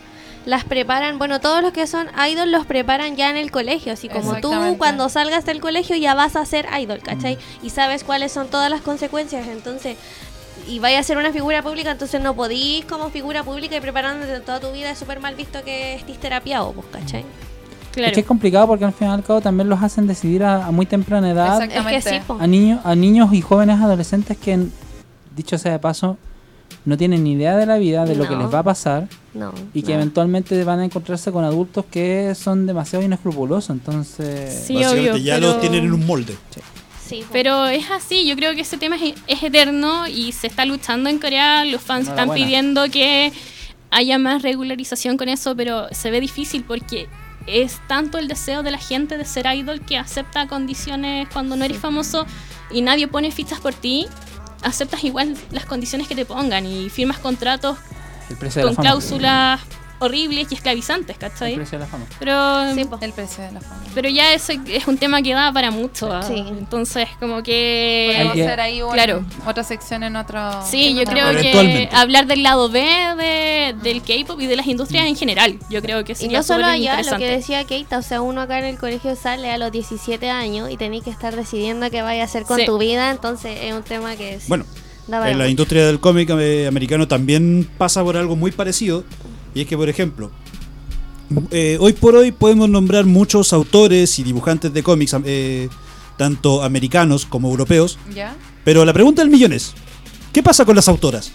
las preparan, bueno, todos los que son idol los preparan ya en el colegio, así como tú cuando salgas del colegio ya vas a ser idol, ¿cachai? Y sabes cuáles son todas las consecuencias, entonces, y vaya a ser una figura pública, entonces no podís como figura pública y preparándote toda tu vida, es súper mal visto que estés terapiado, pues, ¿cachai? Claro. Es que es complicado porque al fin y al cabo también los hacen decidir a, a muy temprana edad. Es que sí, a niños, a niños y jóvenes adolescentes que, dicho sea de paso, no tienen ni idea de la vida, de lo que les va a pasar No. y que no. eventualmente van a encontrarse con adultos que son demasiado inescrupulosos. Entonces, Sí, obvio, ya pero- los tienen en un molde. Sí. Pero es así, yo creo que ese tema es, es eterno y se está luchando en Corea. Los fans están pidiendo que haya más regularización con eso, pero se ve difícil porque es tanto el deseo de la gente de ser idol que acepta condiciones cuando no eres famoso y nadie pone fichas por ti. Aceptas igual las condiciones que te pongan y firmas contratos con cláusulas horribles y esclavizantes, El ¿cachai? precio de la fama. Pero, Sí. El precio de la fama. pero ya ese es un tema que da para mucho. ¿ah? Sí. Entonces, como que... Podemos hacer ahí un- claro. otra sección en otro. Sí, en yo creo que hablar del lado B de, del K-pop y de las industrias en general, yo creo que Y sería no solo allá, lo que decía Keita, o sea, uno acá en el colegio sale a los 17 años y tenéis que estar decidiendo qué vaya a hacer con Sí. tu vida, entonces es un tema que Bueno, en la industria del cómic eh, americano también pasa por algo muy parecido. Y es que, por ejemplo, eh, hoy por hoy podemos nombrar muchos autores y dibujantes de cómics, eh, tanto americanos como europeos. ¿Ya? Pero la pregunta del millón es, ¿qué pasa con las autoras?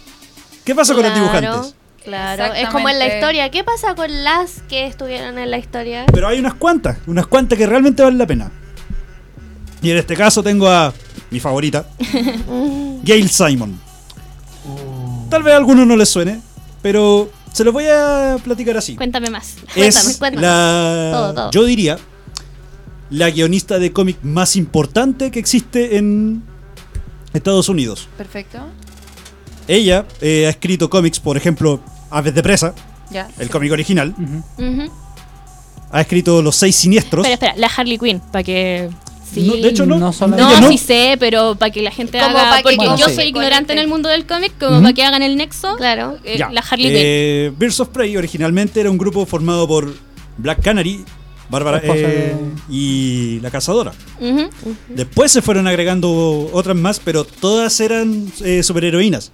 ¿Qué pasa con los dibujantes? Claro, es como en la historia. ¿Qué pasa con las que estuvieron en la historia? Pero hay unas cuantas, unas cuantas que realmente valen la pena. Y en este caso tengo a mi favorita, *laughs* Gail Simon. Tal vez a algunos no les suene, pero se los voy a platicar así. Cuéntame más. *laughs* Cuéntame, es cuéntame. la, Todo, todo. yo diría, la guionista de cómic más importante que existe en Estados Unidos. Perfecto. Ella eh, ha escrito cómics, por ejemplo, Aves de Presa, Ya. el cómic original. Ha escrito Los Seis Siniestros. Espera, espera, la Harley Quinn, para que... Sí. No, de hecho, no. no No, sí sé, pero para que la gente Como haga... Porque Bueno, yo sí. soy ignorante en el mundo del cómic, como para que hagan el nexo. Claro. eh, la Harley Quinn. Eh, Birds of Prey originalmente era un grupo formado por Black Canary, Bárbara eh, y la cazadora. Después se fueron agregando otras más, pero todas eran eh, superheroínas,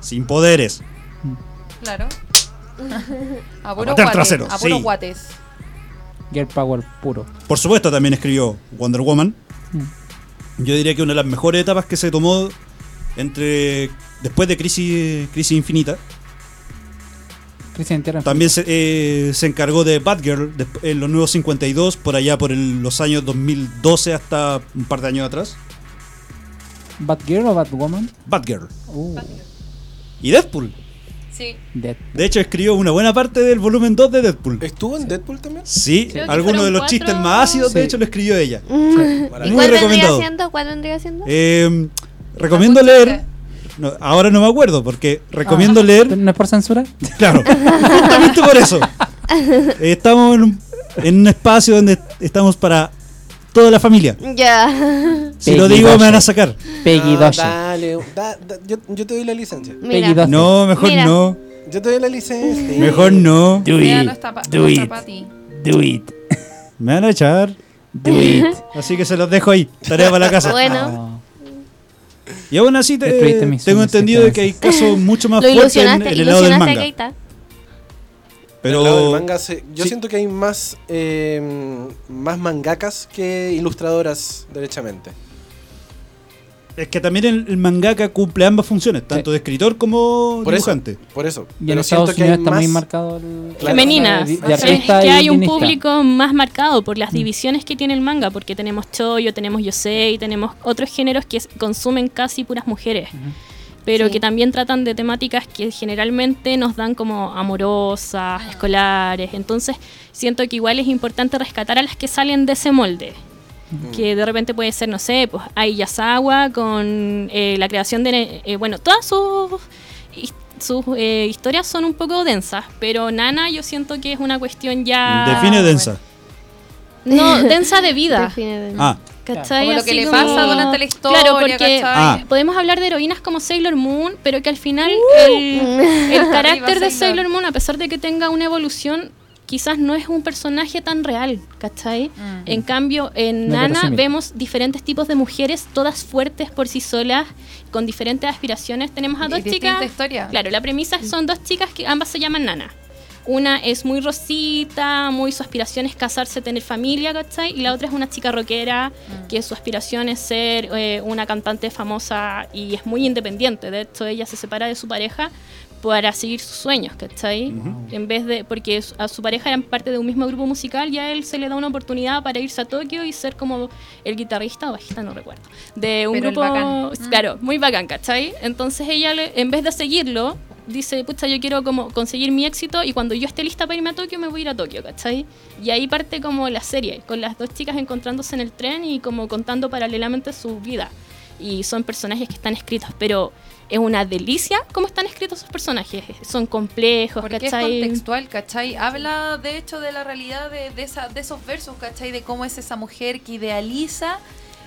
sin poderes. Claro. *laughs* A puro matar guates. A puros sí. guates. Girl Power puro. Por supuesto, también escribió Wonder Woman. Mm. Yo diría que una de las mejores etapas que se tomó entre después de Crisis, Crisis Infinita. Cristian Tierra. También se, eh, se encargó de Batgirl en los nuevos 52, por allá por el- los años 2012 hasta un par de años atrás. Batgirl o Batwoman. Batgirl. Uh, Y Deadpool. Sí. Dead. De hecho, escribió una buena parte del volumen 2 de Deadpool. ¿Estuvo en Deadpool también? Sí, algunos de los cuatro- chistes más ácidos, de hecho, lo escribió ella. ¿Y Muy cuál vendría recomendado. siendo? ¿Cuál vendría siendo? Eh, recomiendo ¿Algún leer. no, ahora no me acuerdo, porque recomiendo Ah. leer. ¿No es por censura? *laughs* Claro, justamente por eso. *laughs* Estamos en un, en un espacio donde estamos para toda la familia. Ya. Si lo digo, me van a sacar. Peggy Ah, 12. dale, da- da- yo, yo te doy la licencia. Peggy Mira. 12. No, mejor Mira. no. Yo te doy la licencia. *laughs* Mejor no. Do Mira, it. no está pa- Do no it. pa' ti. Do it. Me van a echar. Do it. *laughs* Así que se los dejo ahí. Tarea para la casa. Bueno. No. Y aún así te- tengo entendido de que hay casos mucho más fuertes en, el lado del manga. Del Pero manga se- yo sí. siento que hay más, eh, más mangakas que ilustradoras, derechamente. es que también el, el mangaka cumple ambas funciones, tanto de escritor como Por eso, dibujante. por eso. Y en Pero Estados siento que hay Unidos está muy marcado el... Claro. femeninas. De, de O sea, es que hay un guionista. público más marcado por las divisiones que tiene el manga, porque tenemos choyo, tenemos yosei, tenemos otros géneros que consumen casi puras mujeres, pero Sí. que también tratan de temáticas que generalmente nos dan como amorosas, escolares. Entonces, siento que igual es importante rescatar a las que salen de ese molde. Que de repente puede ser, no sé, pues hay Yasawa con eh, la creación de. eh, bueno, todas sus, sus eh, historias son un poco densas, pero Nana yo siento que es una cuestión ya. Define densa. No, densa de vida. *laughs* Define Ah, ¿Cachai? Como lo que Así le como- pasa durante la historia, Claro, porque ¿cachai? Ah. podemos hablar de heroínas como Sailor Moon, pero que al final Uh. el, *laughs* el carácter de Sailor. Sailor Moon, a pesar de que tenga una evolución, quizás no es un personaje tan real, ¿cachai? Mm. En cambio, en No es Nana verosímil. vemos diferentes tipos de mujeres, todas fuertes por sí solas, con diferentes aspiraciones. Tenemos a Y dos distinta chicas. historia. Claro, la premisa son dos chicas que ambas se llaman Nana. Una es muy rosita, muy su aspiración es casarse, tener familia, ¿cachai? Y la otra es una chica rockera que su aspiración es ser eh, una cantante famosa y es muy independiente. De hecho, ella se separa de su pareja para seguir sus sueños, ¿cachai? En vez de, porque a su pareja eran parte de un mismo grupo musical y a él se le da una oportunidad para irse a Tokio y ser como el guitarrista o bajista, no recuerdo, de un Pero grupo, bacán. Mm. claro, muy bacán, ¿cachai? Entonces ella, le- en vez de seguirlo, dice, pucha, yo quiero como conseguir mi éxito y cuando yo esté lista para irme a Tokio, me voy a ir a Tokio, ¿cachai? Y ahí parte como la serie, con las dos chicas encontrándose en el tren y como contando paralelamente su vida. Y son personajes que están escritos, pero es una delicia cómo están escritos esos personajes. Son complejos, Porque es ¿cachai? contextual, ¿cachai? Habla de hecho de la realidad de, de, esa, de esos versos, ¿cachai? De cómo es esa mujer que idealiza,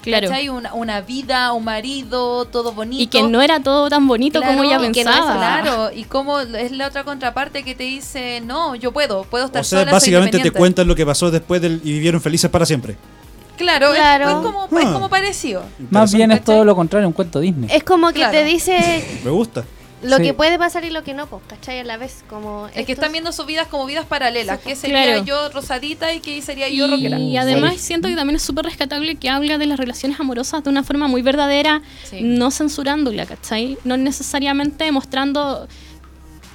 Claro. ¿cachai? Una, una vida, un marido, todo bonito. Y que no era todo tan bonito Claro, como ella y que no es- pensaba. claro, y cómo es la otra contraparte que te dice, no, yo puedo, puedo estar O sea, sola, soy básicamente te independiente". cuentan lo que pasó después del, y vivieron felices para siempre. Claro, es- Claro. Es, como, es Ah. como parecido. Más bien es todo lo contrario, un cuento Disney. Es como que Claro. te dice *laughs* Me gusta. Lo Sí. que puede pasar y lo que no, pues, ¿cachai? A la vez, como... Es que están viendo sus vidas como vidas paralelas. ¿Qué sería Claro. yo rosadita y qué sería yo rockera? Y además siento que también es súper rescatable que habla de las relaciones amorosas de una forma muy verdadera, Sí. no censurándola, ¿cachai? No necesariamente mostrando...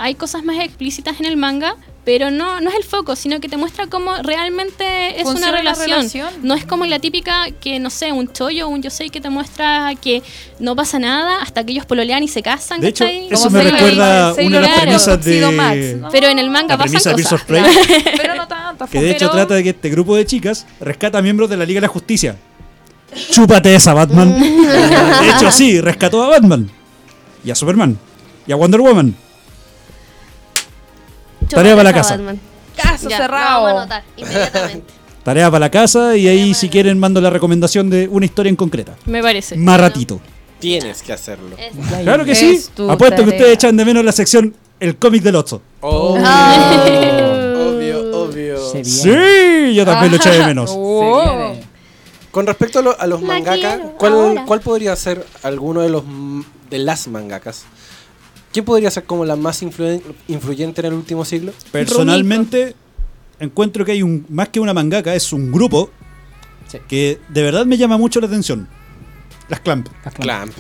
Hay cosas más explícitas en el manga, pero no, no es el foco, sino que te muestra cómo realmente es Funciona una la relación. relación. No es como la típica que, no sé, un chollo o un yosei que te muestra que no pasa nada hasta que ellos pololean y se casan, De hecho, ¿cachai? eso Como me Sailor- recuerda Sailor una de las premisas Tuxedo Max, de... ¿no? Pero en el manga La pasan de Birds cosas. of Prey. *laughs* Pero no tanto. Que de hecho trata de que este grupo de chicas rescata miembros de la Liga de la Justicia. Chúpate esa, Batman. *laughs* de hecho, sí, rescató a Batman. Y a Superman. Y a Wonder Woman. Tarea para la casa. Batman. Caso Ya, cerrado. vamos a anotar inmediatamente. *laughs* Tarea para la casa y ahí si quieren mando la recomendación de una historia en concreta. Me parece. Más ratito. Tienes que hacerlo. Es- Claro que sí. Apuesto que ustedes echan de menos la sección El cómic del Ocho. Obvio, Ah. *laughs* obvio, obvio. Se. Sí, yo también lo eché de menos. Oh. *laughs* Se viene. Con respecto a, lo- a los La mangakas, ¿cuál, ahora. ¿cuál podría ser alguno de los de las mangakas? ¿Quién podría ser como la más influyente en el último siglo? Personalmente, encuentro que hay un más que una mangaka, es un grupo Sí. que de verdad me llama mucho la atención. Las Clamp. Las. Clamp.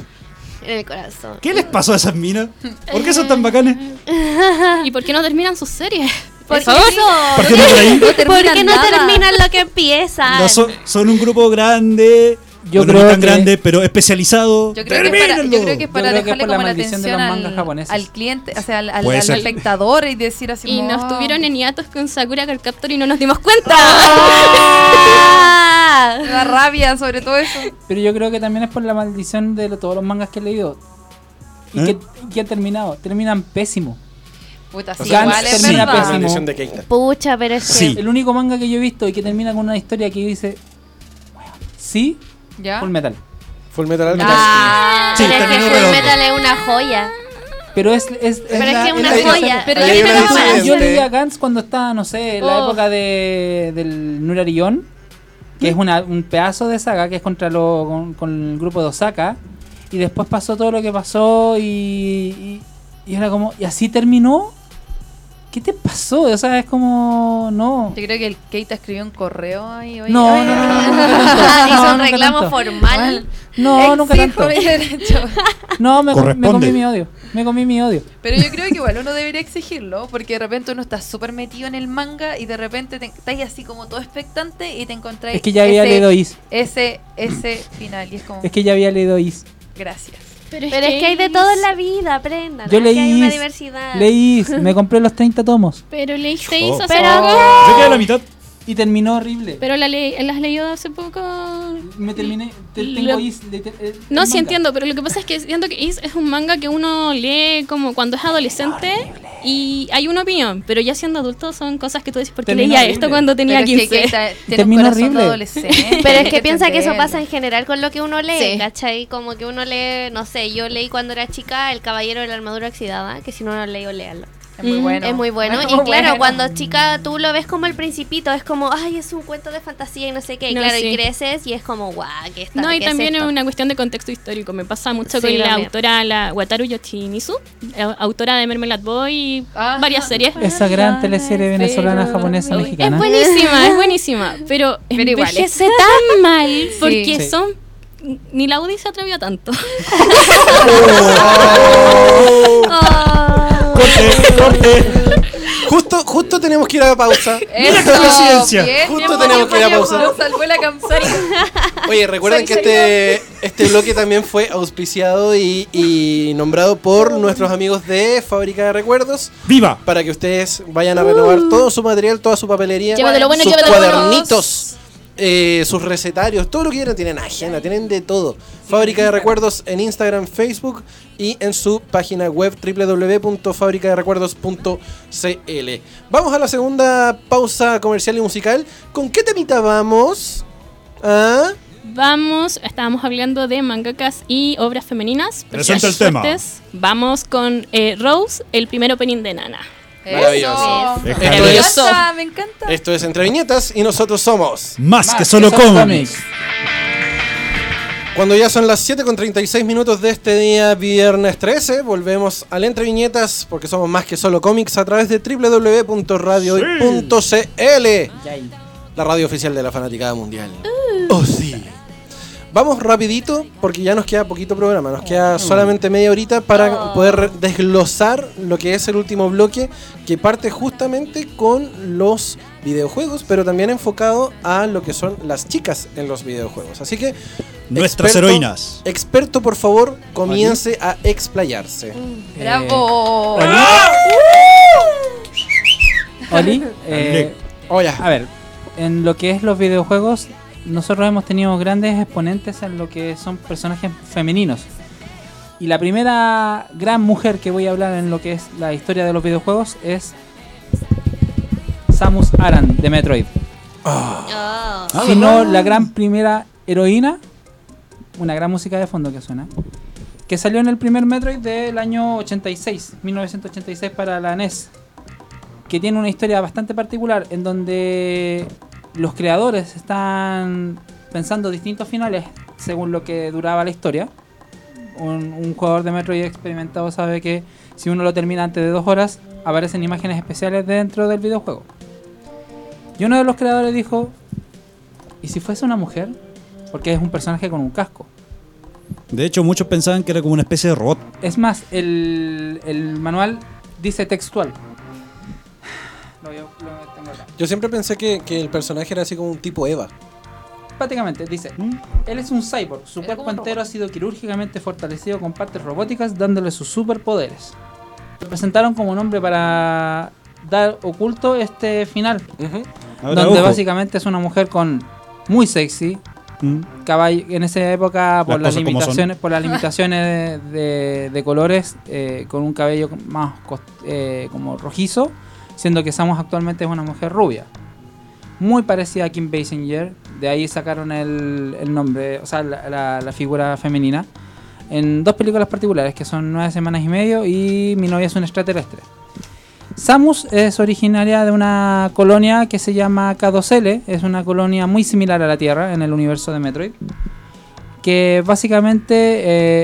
en el corazón. ¿Qué les pasó a esas minas? ¿Por qué son tan bacanes? *laughs* ¿Y por qué no terminan sus series? ¿Por Por qué no terminan lo que empiezan? No, son, son un grupo grande, Yo bueno, creo no tan que- grande, pero especializado. Yo creo, que es para, yo creo que es para Yo creo que dejarle es la como la maldición de atención los mangas al, japoneses. al cliente, o sea, al, espectador y decir así Y nos "Oh". tuvieron en hiatos con Sakura Card Captor y no nos dimos cuenta. *laughs* ¡Ah! Me da rabia sobre todo eso. Pero yo creo que también es por la maldición de lo- todos los mangas que he leído. Y ¿Eh? que, que han terminado. Terminan pésimo. Puta, sí, igual es termina pésimo. La maldición de Keita. Pucha, pero es que... Sí. El único manga que yo he visto y que termina con una historia que dice. Sí, ¿Ya? Full Metal. Full Metal Alchemist. Ah, Sí, pero es que Full redondo. Metal es una joya. Pero es. es, es Pero es la- que es una la- joya. Pero Leí una Yo leía Gantz cuando estaba, no sé, en la Oh. época de, del Nurarillon, que es una, un pedazo de saga que es contra lo, con, con el grupo de Osaka. Y después pasó todo lo que pasó y, y, y era como, ¿y así terminó? ¿Qué te pasó? O sea, es como, no. Yo creo que el Keita escribió un correo ahí. oye, No, no, no, no. Ah, *laughs* hizo No, un reclamo tanto. formal. No, nunca tanto. mi derecho. *laughs* No, me, me comí mi odio. Me comí mi odio. Pero yo creo que igual uno debería exigirlo, porque de repente uno está súper metido en el manga y de repente te, estáis así como todo expectante y te encontráis Es que ya había ese, leído Is. ese, ese final y es como, Es que ya había leído Is. gracias. Pero es que hay de todo en la vida, aprendan. Yo leí hay una diversidad. Leí. *laughs* Me compré los 30 tomos. Pero leíste Oh. eso hace Pero- poco. Yo quedé a la mitad. Y terminó horrible. Pero la le las leído hace poco. Me terminé. te- Lo- tengo Is. de- de- el No, sí entiendo, pero lo que pasa es que siento que Is es un manga que uno lee como cuando es adolescente y hay una opinión, pero ya siendo adulto son cosas que tú dices, ¿por qué leía horrible. esto cuando tenía Pero es que 15? Keita tiene un Terminó corazón de horrible. adolescente. Pero es que piensa que eso pasa en general con lo que uno lee, Sí. ¿cachai? Como que uno lee, no sé, yo leí cuando era chica El Caballero de la Armadura Oxidada, que si no lo leído, léanlo. Es muy bueno. Es muy bueno. *laughs* Es y claro, bueno. cuando chica tú lo ves como el principito, es como, ay, es un cuento de fantasía y no sé qué. Y No, claro, y sí. creces y es como, guau, ¿qué está? No, y es también es esto?". una cuestión de contexto histórico. Me pasa mucho Sí, con la autora, la Wataru Yoshimizu, eh, autora de Mermelade Boy y Ah. varias series. Esa gran teleserie venezolana, Pero- japonesa, Uy, Es mexicana. buenísima, es *laughs* buenísima, pero, Pero igual envejece tan mal porque Sí. son... Ni la Audi se atrevió tanto. *laughs* Oh. Corte, corte. *laughs* *laughs* Justo, justo tenemos que ir a la pausa. *laughs* Qué coincidencia. bien, Justo bien, tenemos que ir a pausa. nos salvó la campana. Oye, recuerden que este, este bloque también fue auspiciado y, y nombrado por nuestros amigos de Fábrica de Recuerdos ¡Viva! para que ustedes vayan a renovar todo su material, toda su papelería, Llévate lo bueno, sus llévate lo bueno. Eh, sus recetarios, todo lo que quieran. Tienen agenda, tienen de todo. Fábrica de Recuerdos en Instagram, Facebook y en su página web www.fabricaderecuerdos.cl. Vamos a la segunda pausa comercial y musical. ¿Con qué temita vamos? ¿Ah? Vamos, estábamos hablando de mangakas y obras femeninas. Presenta el tema. Vamos con eh, Rose, el primer opening de Nana. Maravilloso. Eso. Esto es- encanta, me encanta. Esto es Entre Viñetas y nosotros somos. Más, que Más solo que solo cómics. cómics. Cuando ya son las 7 con 36 minutos de este día, viernes 13, volvemos al Entre Viñetas porque somos más que solo cómics a través de www.radiohoy.cl, la radio oficial de la fanaticada mundial. Oh, sí. Vamos rapidito porque ya nos queda poquito programa, nos queda solamente media horita para poder desglosar lo que es el último bloque que parte justamente con los videojuegos, pero también enfocado a lo que son las chicas en los videojuegos. Así que Nuestras experto- heroínas. Experto, por favor, comience a explayarse. Bravo. Oli. Oli, *laughs* eh, Hola. a ver, en lo que es los videojuegos, nosotros hemos tenido grandes exponentes en lo que son personajes femeninos. Y la primera gran mujer que voy a hablar en lo que es la historia de los videojuegos es Samus Aran de Metroid. Oh. Si no, la gran primera heroína, una gran música de fondo que suena, que salió en el primer Metroid del año 86, 1986 para la NES, que tiene una historia bastante particular en donde los creadores están pensando distintos finales según lo que duraba la historia. Un, un jugador de Metroid experimentado sabe que si uno lo termina antes de dos horas, aparecen imágenes especiales dentro del videojuego. Y uno de los creadores dijo, ¿y si fuese una mujer? Porque es un personaje con un casco. De hecho, muchos pensaban que era como una especie de robot. Es más, el, el manual dice textual. Yo siempre pensé que, que el personaje era así como un tipo Eva. Prácticamente, dice, él es un cyborg, su Era cuerpo como un entero ha sido quirúrgicamente fortalecido con partes robóticas dándole sus superpoderes. Lo presentaron como un hombre para dar oculto este final, Ujú. Ahora, donde ojo. básicamente es una mujer con muy sexy, Mm. caball- en esa época por Las las cosas como son. limitaciones por las limitaciones de, de- de colores eh, con un cabello más cos- eh, como rojizo siendo que Samus actualmente es una mujer rubia. Muy parecida a Kim Basinger de ahí sacaron el, el nombre o sea la, la- figura femenina en dos películas particulares que son Nueve semanas y medio y Mi novia es un extraterrestre. Samus es originaria de una colonia que se llama K2L, es una colonia muy similar a la Tierra en el universo de Metroid, que básicamente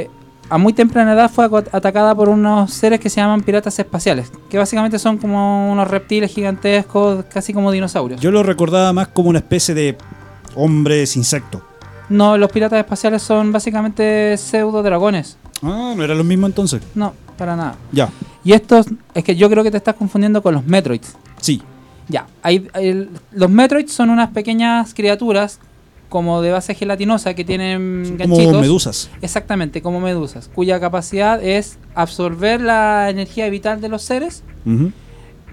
eh, a muy temprana edad fue atacada por unos seres que se llaman piratas espaciales, que básicamente son como unos reptiles gigantescos, casi como dinosaurios. Yo lo recordaba más como una especie de hombres insecto. No, los piratas espaciales son básicamente pseudo dragones. Ah, no era lo mismo entonces. No, para nada. Ya, Y estos, es que yo creo que te estás confundiendo con los Metroids. sí. Ya, hay, hay- los Metroids son unas pequeñas criaturas como de base gelatinosa que tienen Son ganchitos. como medusas. Exactamente, como medusas, cuya capacidad es absorber la energía vital de los seres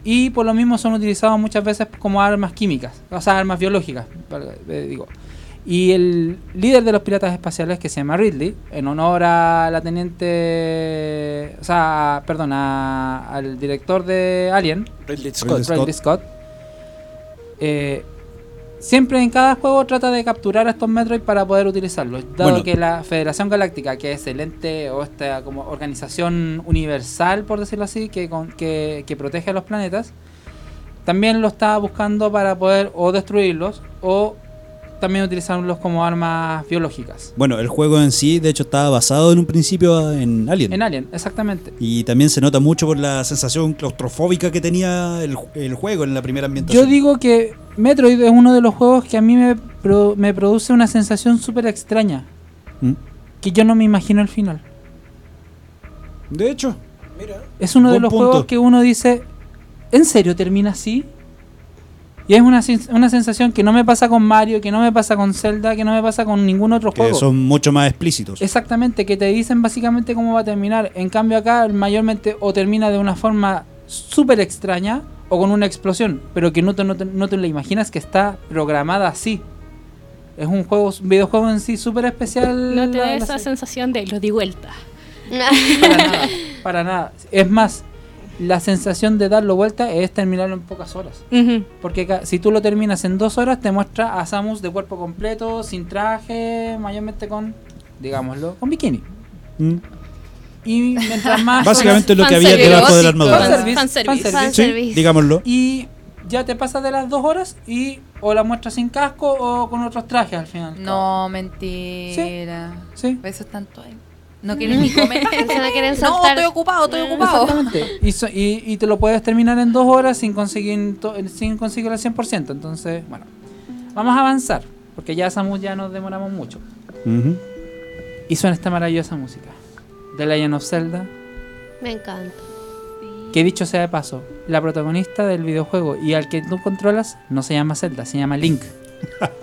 y por lo mismo son utilizados muchas veces como armas químicas, o sea, armas biológicas, eh, digo. Y el líder de los piratas espaciales, que se llama Ridley, en honor a la teniente, o sea, perdón, a- al director de Alien, Ridley Scott. Scott. Ridley Scott, eh, siempre en cada juego trata de capturar a estos Metroid para poder utilizarlos. Dado Bueno. que la Federación Galáctica, que es el ente o esta como organización universal, por decirlo así, que, con- que, que protege a los planetas, también lo está buscando para poder o destruirlos o también utilizarlos como armas biológicas. Bueno, el juego en sí, de hecho, estaba basado en un principio en Alien. En Alien, exactamente. Y también se nota mucho por la sensación claustrofóbica que tenía el, el juego en la primera ambientación. Yo digo que Metroid es uno de los juegos que a mí me, pro- me produce una sensación súper extraña. ¿Mm? Que yo no me imagino el final. De hecho, Mira. Es uno de los punto. juegos que uno dice, ¿en serio termina así? Y es una, una sensación que no me pasa con Mario, que no me pasa con Zelda, que no me pasa con ningún otro que juego. son mucho más explícitos. Exactamente, que te dicen básicamente cómo va a terminar. En cambio acá mayormente o termina de una forma súper extraña o con una explosión, pero que no te, no, te, no te la imaginas que está programada así. Es un juego, un videojuego en sí súper especial. No te da esa serie. sensación de lo di vuelta. Para nada, para nada. Es más, la sensación de darlo vuelta es terminarlo en pocas horas. Porque si tú lo terminas en dos horas, te muestra a Samus de cuerpo completo, sin traje, mayormente con, digámoslo, con bikini. Mm. Y mientras *laughs* más... Básicamente lo que había debajo de la armadura. Fanservice, Fanservice. fanservice. Sí, digámoslo. Y ya te pasas de las dos horas y o la muestras sin casco o con otros trajes al final. No, mentira. Sí. Eso es tanto ahí. No quieren ni comer. *laughs* No No, estoy ocupado, estoy ocupado. Exactamente. Y, so- y, y te lo puedes terminar en dos horas sin conseguir, to- sin conseguir el 100%. Entonces, bueno, vamos a avanzar. Porque ya Samus ya nos demoramos mucho. Ujú. Y suena esta maravillosa música. The Legend of Zelda. Me encanta. Que dicho sea de paso, la protagonista del videojuego y al que tú controlas no se llama Zelda, se llama Link.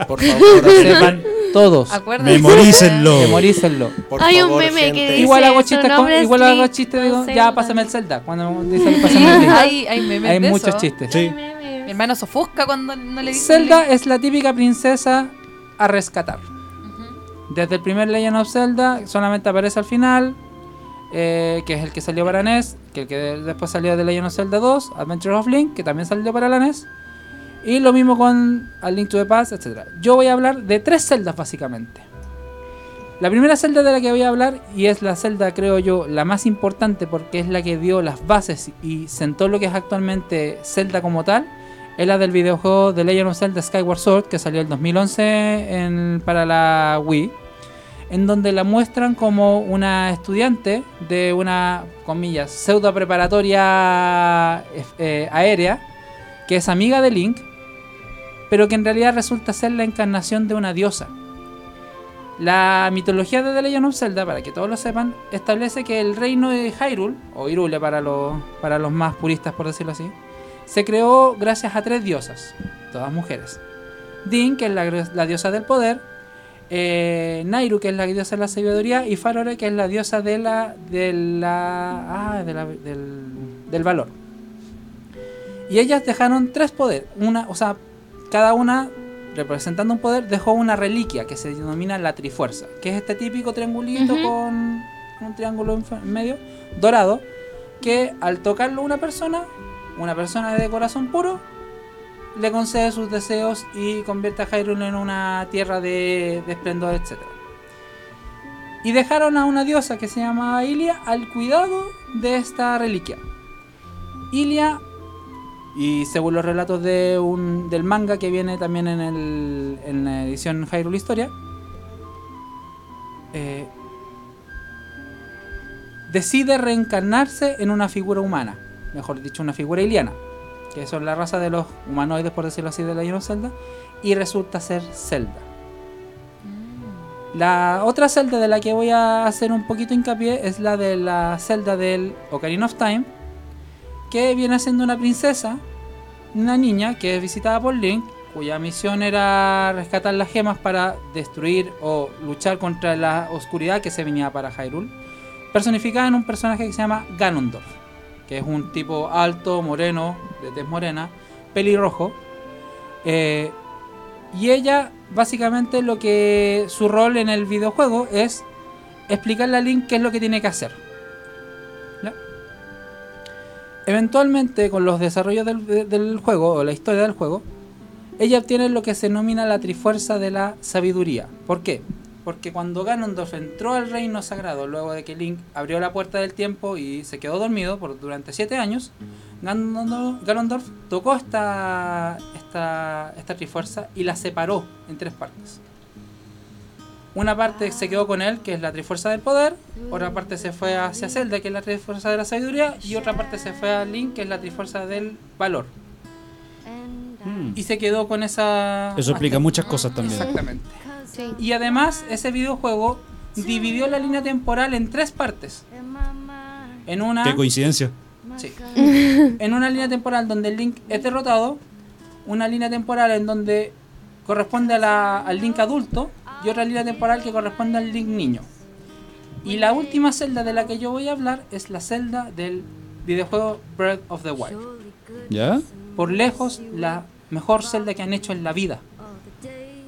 Por favor, *laughs* Sepan todos. Acuérdense. Memorícenlo. Memorícenlo. por Hay un favor, meme gente. que dice- Igual hago chistes, con- igual hago chistes, digo, Zelda. ya pásame el Zelda. Cuando dicen pásame el Link. Hay, hay memes Hay de muchos eso. chistes. Sí. Mi hermano se ofusca cuando no le dice. Zelda es la típica princesa a rescatar. Desde el primer Legend of Zelda solamente aparece al final, eh, que es el que salió para NES, que el que de- después salió de Legend of Zelda 2, Adventure of Link, que también salió para la NES. Y lo mismo con A Link to the Past, etc. Yo voy a hablar de tres celdas básicamente. La primera celda de la que voy a hablar, y es la celda creo yo la más importante porque es la que dio las bases y sentó lo que es actualmente Zelda como tal, es la del videojuego The Legend of Zelda Skyward Sword que salió el 2011 en- para la Wii, en donde la muestran como una estudiante de una, comillas, pseudo preparatoria eh, aérea, que es amiga de Link, pero que en realidad resulta ser la encarnación de una diosa. La mitología de The Legend of Zelda, para que todos lo sepan, establece que el reino de Hyrule, o Hyrule para los, para los más puristas por decirlo así, se creó gracias a tres diosas, todas mujeres. Din, que es la, diosa del poder, eh, Nairu, que es la diosa de la sabiduría, y Farore, que es la diosa de la, de la, ah, de la- del, del valor. Y ellas dejaron tres poderes, una, o sea, cada una representando un poder dejó una reliquia que se denomina la Trifuerza, que es este típico triangulito con un triángulo en medio dorado, que al tocarlo una persona, una persona de corazón puro, le concede sus deseos y convierte a Hyrule en una tierra de, de esplendor, etc. Y dejaron a una diosa que se llama Ilia al cuidado de esta reliquia. Ilia, y según los relatos de un, del manga que viene también en, el, en la edición Hyrule Historia, eh, decide reencarnarse en una figura humana, mejor dicho, una figura iliana, que son la raza de los humanoides, por decirlo así, de la of Zelda, y resulta ser Zelda. La otra Zelda de la que voy a hacer un poquito hincapié es la de la Zelda del Ocarina of Time, que viene siendo una princesa, una niña que es visitada por Link, cuya misión era rescatar las gemas para destruir o luchar contra la oscuridad que se venía para Hyrule, personificada en un personaje que se llama Ganondorf, que es un tipo alto, moreno, de tez morena, pelirrojo. eh, y ella, básicamente, lo que su rol en el videojuego es explicarle a Link qué es lo que tiene que hacer. Eventualmente, con los desarrollos del, de- del juego o la historia del juego, ella obtiene lo que se denomina la trifuerza de la sabiduría. ¿Por qué? Porque cuando Ganondorf entró al reino sagrado, luego de que Link abrió la puerta del tiempo y se quedó dormido por, durante siete años, Ganondorf, tocó esta, esta trifuerza y la separó en tres partes. Una parte se quedó con él, que es la trifuerza del poder, otra parte se fue hacia Zelda, que es la trifuerza de la sabiduría, y otra parte se fue a Link, que es la trifuerza del valor. Mm. Y se quedó con esa... Eso explica muchas cosas también. Exactamente. Sí. Y además, ese videojuego dividió la línea temporal en tres partes. En una, Qué coincidencia. sí. *laughs* en una línea temporal donde el Link es derrotado, una línea temporal en donde corresponde a la- al Link adulto y otra línea temporal que corresponde al Link niño. Y la última celda de la que yo voy a hablar es la celda del videojuego Breath of the Wild. ¿Ya? Por lejos, la mejor celda que han hecho en la vida.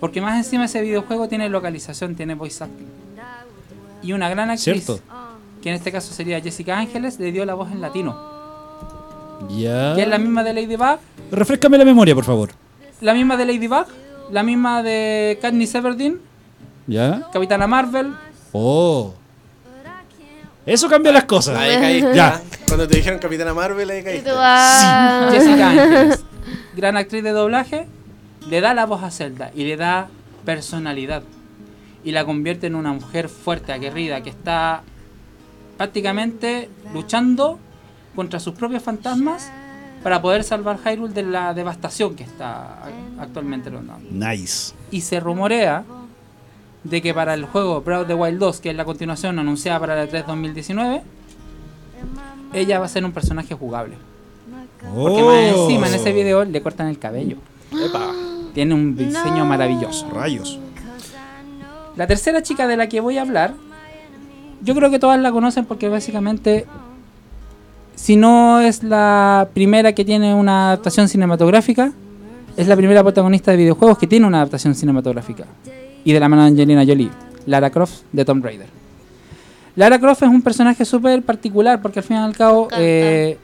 Porque más encima ese videojuego tiene localización, tiene voice acting. Y una gran actriz, Cierto. que en este caso sería Jessica Ángeles, le dio la voz en latino. Ya. Que es la misma de Ladybug, Refrescame la memoria, por favor. la misma de Ladybug, la misma de Katniss Everdeen, ¿Ya? Capitana Marvel. Oh. Eso cambia las cosas. Ahí caíste. Ya. Cuando te dijeron Capitana Marvel, ahí tú, ah, Jessica Ángeles, gran actriz de doblaje, le da la voz a Zelda y le da personalidad. Y la convierte en una mujer fuerte, aguerrida, que está prácticamente luchando contra sus propios fantasmas para poder salvar Hyrule de la devastación que está actualmente rondando. Nice. Y se rumorea de que para el juego Breath of the Wild 2, que es la continuación anunciada para la 3 2019, ella va a ser un personaje jugable. Porque más Oh. encima en ese video le cortan el cabello. Epa. Tiene un diseño maravilloso. Rayos. La tercera chica de la que voy a hablar, yo creo que todas la conocen porque básicamente, si no es la primera que tiene una adaptación cinematográfica, es la primera protagonista de videojuegos que tiene una adaptación cinematográfica. Y de la mano de Angelina Jolie, Lara Croft de Tomb Raider. Lara Croft es un personaje súper particular porque al fin y al cabo eh,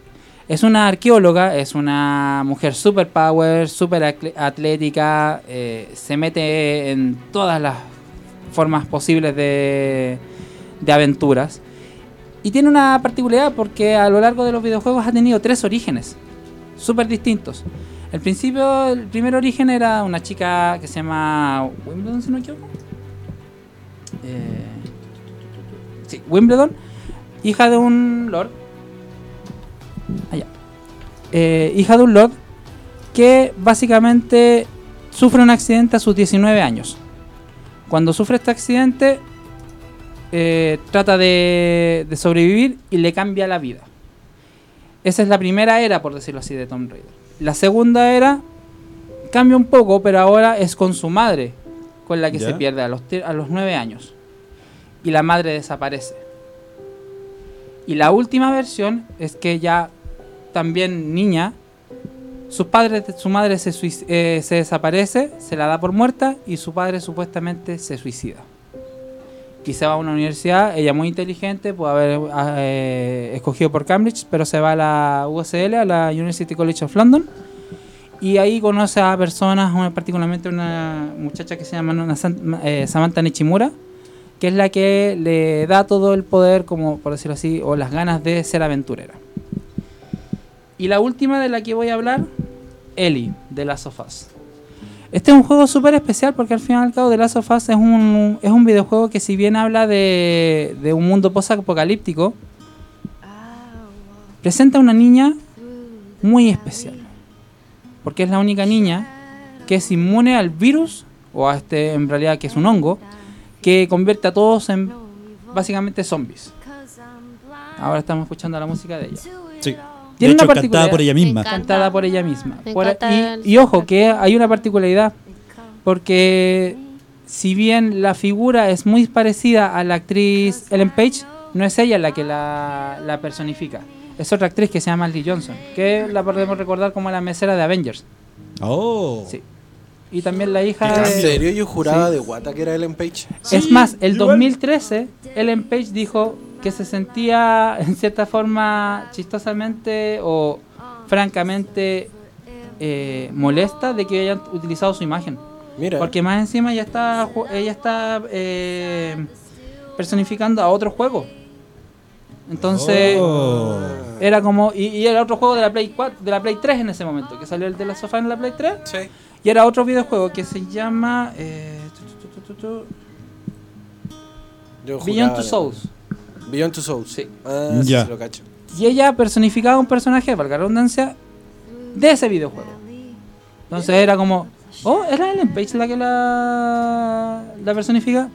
es una arqueóloga, es una mujer super power, super atlética, eh, se mete en todas las formas posibles de, de aventuras. Y tiene una particularidad porque a lo largo de los videojuegos ha tenido tres orígenes, súper distintos. El principio, el primer origen era una chica que se llama Wimbledon, si no me. Eh, sí, Wimbledon, hija de un lord. Allá. Eh, hija de un lord que básicamente sufre un accidente a sus 19 años. Cuando sufre este accidente, eh, trata de, de sobrevivir y le cambia la vida. Esa es la primera era, por decirlo así, de Tomb Raider. La segunda era cambia un poco, pero ahora es con su madre, con la que ¿Ya? se pierde a los, a los 9 años. Y la madre desaparece. Y la última versión es que ya también niña, sus padres, su madre se, eh, se desaparece, se la da por muerta y su padre supuestamente se suicida. Se va a una universidad, ella muy inteligente, puede haber ah, eh, escogido por Cambridge, pero se va a la UCL, a la University College of London. Y ahí conoce a personas, una- particularmente una muchacha que se llama eh, Samantha Nichimura, que es la que le da todo el poder, como por decirlo así, o las ganas de ser aventurera. Y la última de la que voy a hablar, Ellie, de Last of Us. Este es un juego súper especial porque al fin y al cabo The Last of Us es un, es un videojuego que si bien habla de, de un mundo post-apocalíptico, presenta a una niña muy especial. Porque es la única niña que es inmune al virus, o a este en realidad que es un hongo, que convierte a todos en básicamente zombies. Ahora estamos escuchando la música de ella. Sí. De Tiene hecho, una cantada por ella misma. cantada por ella misma. Por- y, y ojo, que hay una particularidad, porque si bien la figura es muy parecida a la actriz Ellen Page, no es ella la que la, la personifica. Es otra actriz que se llama Lee Johnson, que la podemos recordar como la mesera de Avengers. Oh. Sí. Y también la hija ¿En de... serio? Yo juraba Sí. de Guata que era Ellen Page. es más, el igual. 2013, Ellen Page dijo que se sentía en cierta forma chistosamente o francamente eh, molesta de que hayan utilizado su imagen. Mira. Porque más encima ella está, ella está eh, personificando a otro juego. Entonces Oh. era como y, y era otro juego de la Play 4, de la Play 3 en ese momento, que salió el de la sofá en la Play 3 Sí. y era otro videojuego que se llama eh, tu, tu, tu, tu, tu, Yo Beyond Two Souls. Beyond Two Souls. Sí. Ah, Ya. sí lo cacho. Y ella personificaba un personaje, valga la redundancia, de ese videojuego. Entonces era como, oh, ¿era Ellen Page la que la, la personifica?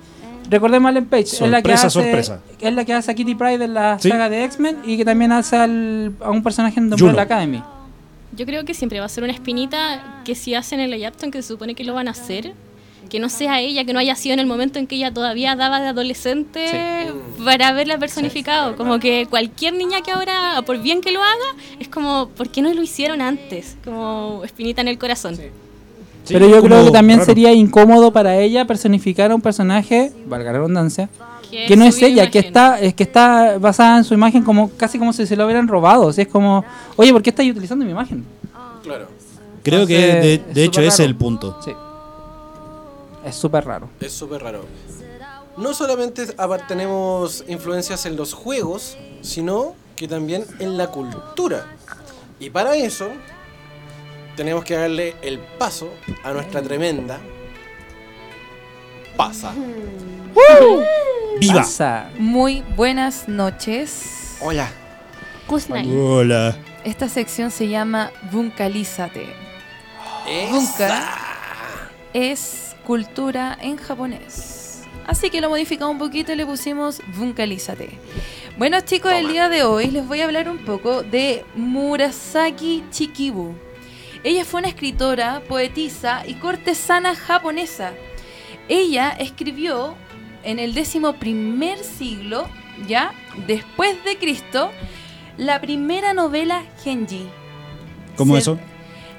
Recordemos a Ellen Page, es la que hace, sorpresa. es la que hace a Kitty Pryde en la Sí. saga de X-Men y que también hace al- a un personaje en The Academy. Yo creo que siempre va a ser una espinita que si hacen el Ayapton, que se supone que lo van a hacer, que no sea ella, que no haya sido en el momento en que ella todavía daba de adolescente para haberla personificado. Como que cualquier niña que ahora, por bien que lo haga, es como, ¿por qué no lo hicieron antes? Como espinita en el corazón. Sí, Pero yo creo que también raro. sería incómodo para ella personificar a un personaje, valga la redundancia, que no es ella, que está, es que está basada en su imagen como casi como si se lo hubieran robado. O sea, es como, oye, ¿por qué estás utilizando mi imagen? Claro. Creo que de, es de hecho ese es el punto. Sí. Es súper raro. Es súper raro. No solamente tenemos influencias en los juegos, sino que también en la cultura. Y para eso tenemos que darle el paso a nuestra tremenda pasa. ¡Viva! Pasa. Muy buenas noches. Hola. Kusnai. Hola. Esta sección se llama Bunkalízate. Esa. Bunka es cultura en japonés. Así que lo modificamos un poquito y le pusimos Bunkalízate. Bueno chicos, el día de hoy les voy a hablar un poco de Murasaki Chikibu. Ella fue una escritora, poetisa y cortesana japonesa. Ella escribió en el décimo primer siglo, ya después de Cristo, la primera novela Genji. ¿Cómo Se- eso?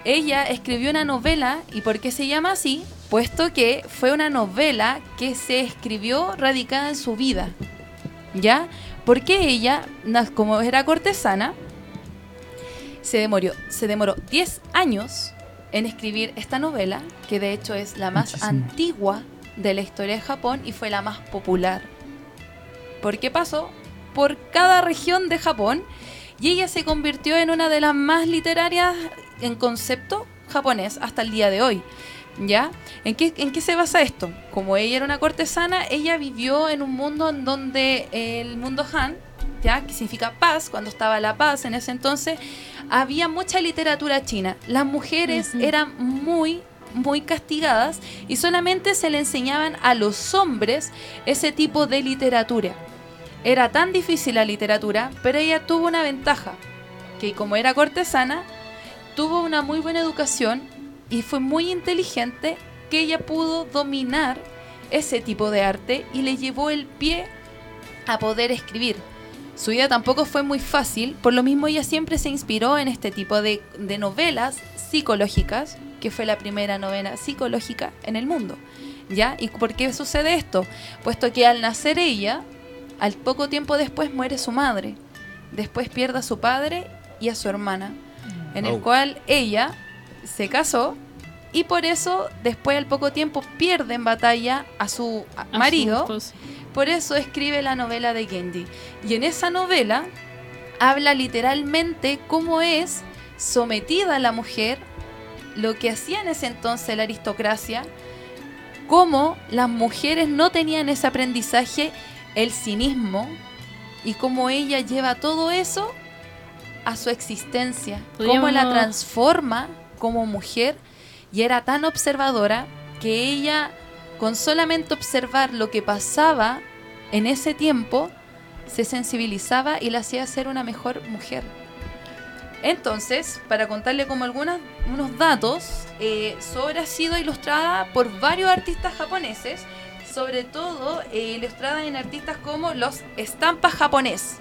ella escribió una novela, ¿y por qué se llama así? Puesto que fue una novela que se escribió radicada en su vida. ¿Ya? Porque ella, como era cortesana, se demoró, se demoró 10 años en escribir esta novela, que de hecho es la más Muchísimo. antigua de la historia de Japón y fue la más popular. ¿Por qué pasó? Por cada región de Japón y ella se convirtió en una de las más literarias en concepto japonés hasta el día de hoy. ¿Ya? ¿En qué, ¿En qué se basa esto? Como ella era una cortesana, ella vivió en un mundo en donde el mundo Han, ¿ya? que significa paz, cuando estaba la paz en ese entonces, había mucha literatura china. Las mujeres eran muy, muy castigadas y solamente se le enseñaban a los hombres ese tipo de literatura. Era tan difícil la literatura, pero ella tuvo una ventaja, que como era cortesana, tuvo una muy buena educación y fue muy inteligente que ella pudo dominar ese tipo de arte y le llevó el pie a poder escribir. Su vida tampoco fue muy fácil, por lo mismo ella siempre se inspiró en este tipo de, de novelas psicológicas, que fue la primera novela psicológica en el mundo. ¿Ya? ¿Y por qué sucede esto? Puesto que al nacer ella, al poco tiempo después muere su madre, después pierde a su padre y a su hermana, en el cual ella se casó y por eso después al poco tiempo pierde en batalla a su a- marido. Por eso escribe la novela de Genji. Y en esa novela habla literalmente cómo es sometida la mujer, lo que hacía en ese entonces la aristocracia, cómo las mujeres no tenían ese aprendizaje, el cinismo, y cómo ella lleva todo eso a su existencia, cómo la transforma como mujer y era tan observadora que ella con solamente observar lo que pasaba en ese tiempo se sensibilizaba y la hacía ser una mejor mujer. Entonces, para contarle como algunos unos datos, eh, su obra ha sido ilustrada por varios artistas japoneses, sobre todo eh, ilustrada en artistas como los estampas japonés.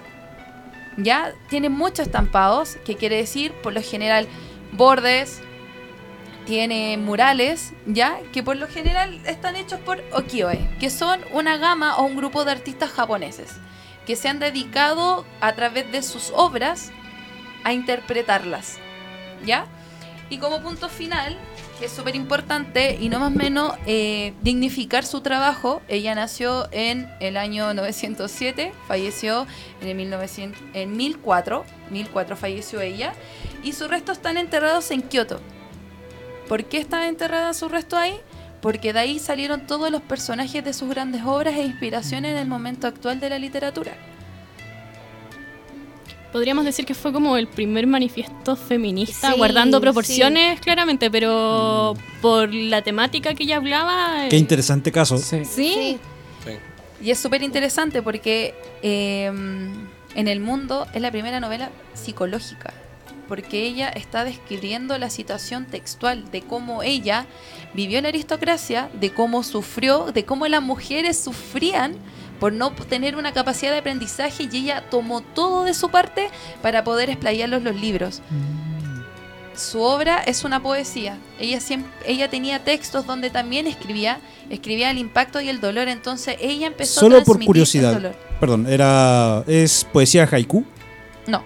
Ya tiene muchos estampados, que quiere decir por lo general bordes, tiene murales, ya que por lo general están hechos por Okioe, que son una gama o un grupo de artistas japoneses que se han dedicado a través de sus obras a interpretarlas, ¿ya? Y como punto final, que es súper importante y no más menos eh, dignificar su trabajo, ella nació en el año 907, falleció en el 1900, en 1004, 1004 falleció ella, y sus restos están enterrados en Kioto. ¿Por qué están enterrados sus restos ahí? Porque de ahí salieron todos los personajes de sus grandes obras e inspiraciones en el momento actual de la literatura. Podríamos decir que fue como el primer manifiesto feminista, Sí, guardando proporciones claramente, pero por la temática que ella hablaba... Qué eh, interesante caso. Sí. Sí, Y es súper interesante porque eh, en el mundo es la primera novela psicológica, porque ella está describiendo la situación textual de cómo ella vivió la aristocracia, de cómo sufrió, de cómo las mujeres sufrían por no tener una capacidad de aprendizaje y ella tomó todo de su parte para poder explayarlo en los libros. Su obra es una poesía. Ella siempre, ella tenía textos donde también escribía, escribía el impacto y el dolor. Entonces ella empezó a Solo por transmitir el curiosidad. dolor. Perdón, era ¿es poesía haiku? No.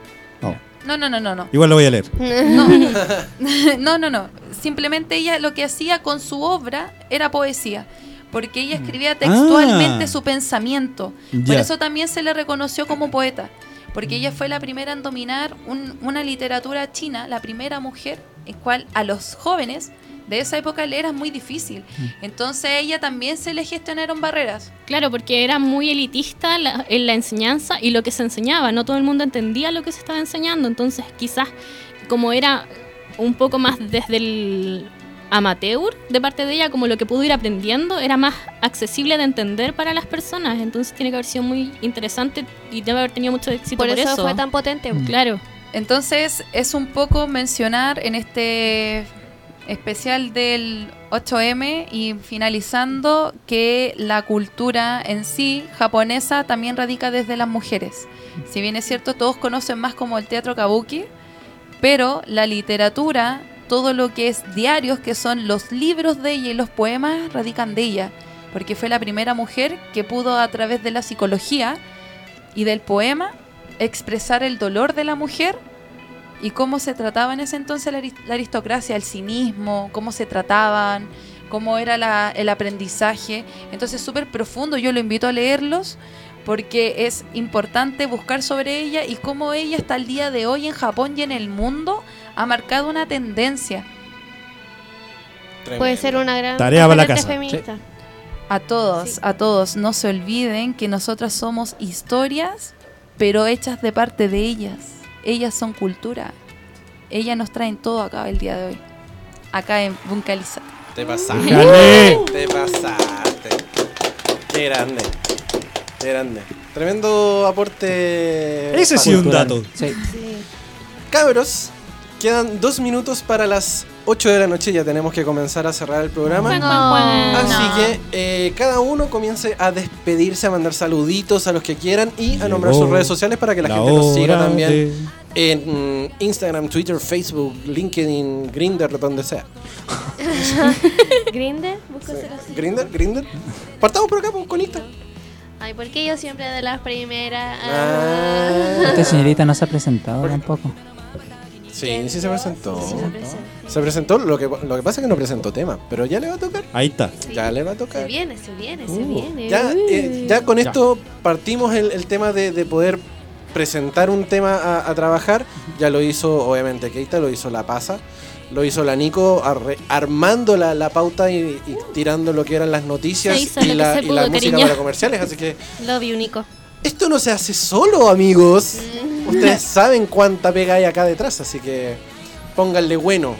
No. No, no, no, no. Igual lo voy a leer. No. *laughs* no, no, no. Simplemente ella lo que hacía con su obra era poesía. Porque ella escribía textualmente Ah. su pensamiento. Por eso también se le reconoció como poeta. Porque ella fue la primera en dominar un- una literatura china, la primera mujer, en cual a los jóvenes de esa época le era muy difícil. Entonces a ella también se le gestionaron barreras. claro, porque era muy elitista la- en la enseñanza y lo que se enseñaba. No todo el mundo entendía lo que se estaba enseñando. Entonces, quizás, como era un poco más desde el amateur de parte de ella, como lo que pudo ir aprendiendo, era más accesible de entender para las personas. Entonces, tiene que haber sido muy interesante y debe haber tenido mucho éxito Por por, eso, eso. fue tan potente. Claro. Entonces es un poco mencionar en este especial del 8M y finalizando que la cultura en sí japonesa también radica desde las mujeres. Si bien es cierto, todos conocen más como el teatro kabuki, pero la literatura, todo lo que es diarios, que son los libros de ella y los poemas, radican de ella, porque fue la primera mujer que pudo a través de la psicología y del poema expresar el dolor de la mujer y cómo se trataba en ese entonces la, aris- la aristocracia, el cinismo, cómo se trataban, cómo era la- el aprendizaje. Entonces súper profundo, yo lo invito a leerlos porque es importante buscar sobre ella y cómo ella hasta el día de hoy en Japón y en el mundo ha marcado una tendencia. Puede ser una gran Tarea para la casa. feminista. A todos, Sí. a todos, no se olviden que nosotras somos historias, pero hechas de parte de ellas. Ellas son cultura. Ellas nos traen todo acá el día de hoy. Acá en Buncaliza. Te pasaste. Te pasaste. Qué grande. Qué grande. Tremendo aporte. Ese sí un dato. Sí. Sí. Cabros, quedan dos minutos para las 8 de la noche. Ya tenemos que comenzar a cerrar el programa. Así que eh, cada uno comience a despedirse, a mandar saluditos a los que quieran y a nombrar sus redes sociales para que la, La gente nos siga también de- en Instagram, Twitter, Facebook, LinkedIn, Grindr, donde sea. *laughs* Grinder, busco ser así. Grindr, Grindr. Partamos por acá pues, con Insta. Ay, ¿por qué yo siempre de las primeras? Ah. Esta señorita no se ha presentado tampoco. Sí, sí se presentó. Sí, se. Se presentó, lo que, lo que pasa es que no presentó tema, pero ya le va a tocar. Ahí está. Sí. Ya le va a Se tocar. viene, se viene, se Uh, viene. Ya, eh, Uy. ya con esto partimos el, el tema de, de poder presentar un tema a, a trabajar. Ya lo hizo, obviamente, Keita, lo hizo La Pasa, lo hizo la Nico, arre- armando la, la pauta y, y tirando lo que eran las noticias Se y la, se y pudo, la música cariño. para comerciales. Así que Lo vi único. esto no se hace solo, amigos. Ustedes *laughs* saben cuánta pega hay acá detrás, así que pónganle bueno,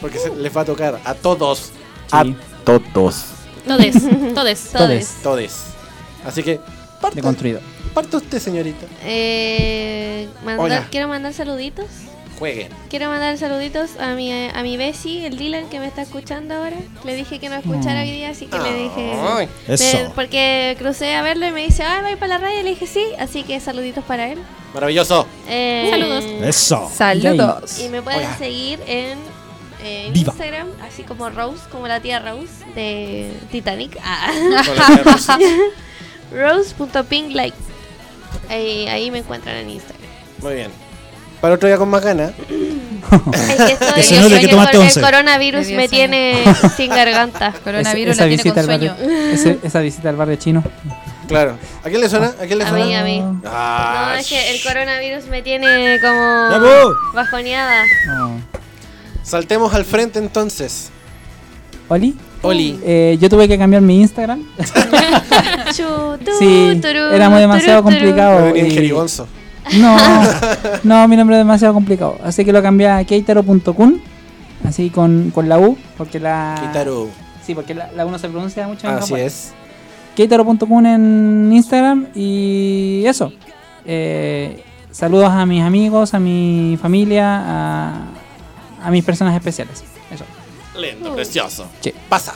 porque se- les va a tocar a todos. A todos. *laughs* Todes, todes. Todes. Todes. Así que parta, Deconstruido. parta usted, señorita. Eh, mandar- Hola. quiero mandar saluditos. Jueguen. Quiero mandar saluditos a mi, a mi Bessie, el Dylan, que me está escuchando ahora. Le dije que no escuchara Mm. hoy día, así que le dije... Ay. Eso. Me- porque crucé a verlo y me dice, ah, voy para la radio. Le dije sí, así que saluditos para él. Maravilloso. Eh, Saludos. Eso. Saludos. Y me pueden Hola. seguir en, eh, en Viva. Instagram, así como Rose, como la tía Rose de Titanic. Ah. Rose.pinglight. *laughs* Ahí, ahí me encuentran en Instagram. Muy bien. Para otro día con más ganas. *laughs* Es que estoy- el tomaste cor- once. el coronavirus me tiene *laughs* sin garganta. Coronavirus esa, la tiene visita con al barrio, sueño. ese- esa visita al barrio chino. Claro. ¿A quién le suena? ¿A quién le A suena? mí, a mí. Ah, No, es que el coronavirus me tiene como bajoneada. No. Saltemos al frente entonces. ¿Oli? Oli. Eh, yo tuve que cambiar mi Instagram. *laughs* Sí, turu, era muy demasiado complicado. Y-. No, *laughs* no, mi nombre es demasiado complicado. Así que lo cambié a keitaro.kun. Así con, con la U. Porque la. Kitaro. Sí, porque la, la U no se pronuncia mucho en Así Japón. es. Keitaro.kun en Instagram. Y eso. Eh, saludos a mis amigos, a mi familia, a, a mis personas especiales. Eso. Lindo, precioso. Sí. Pasa.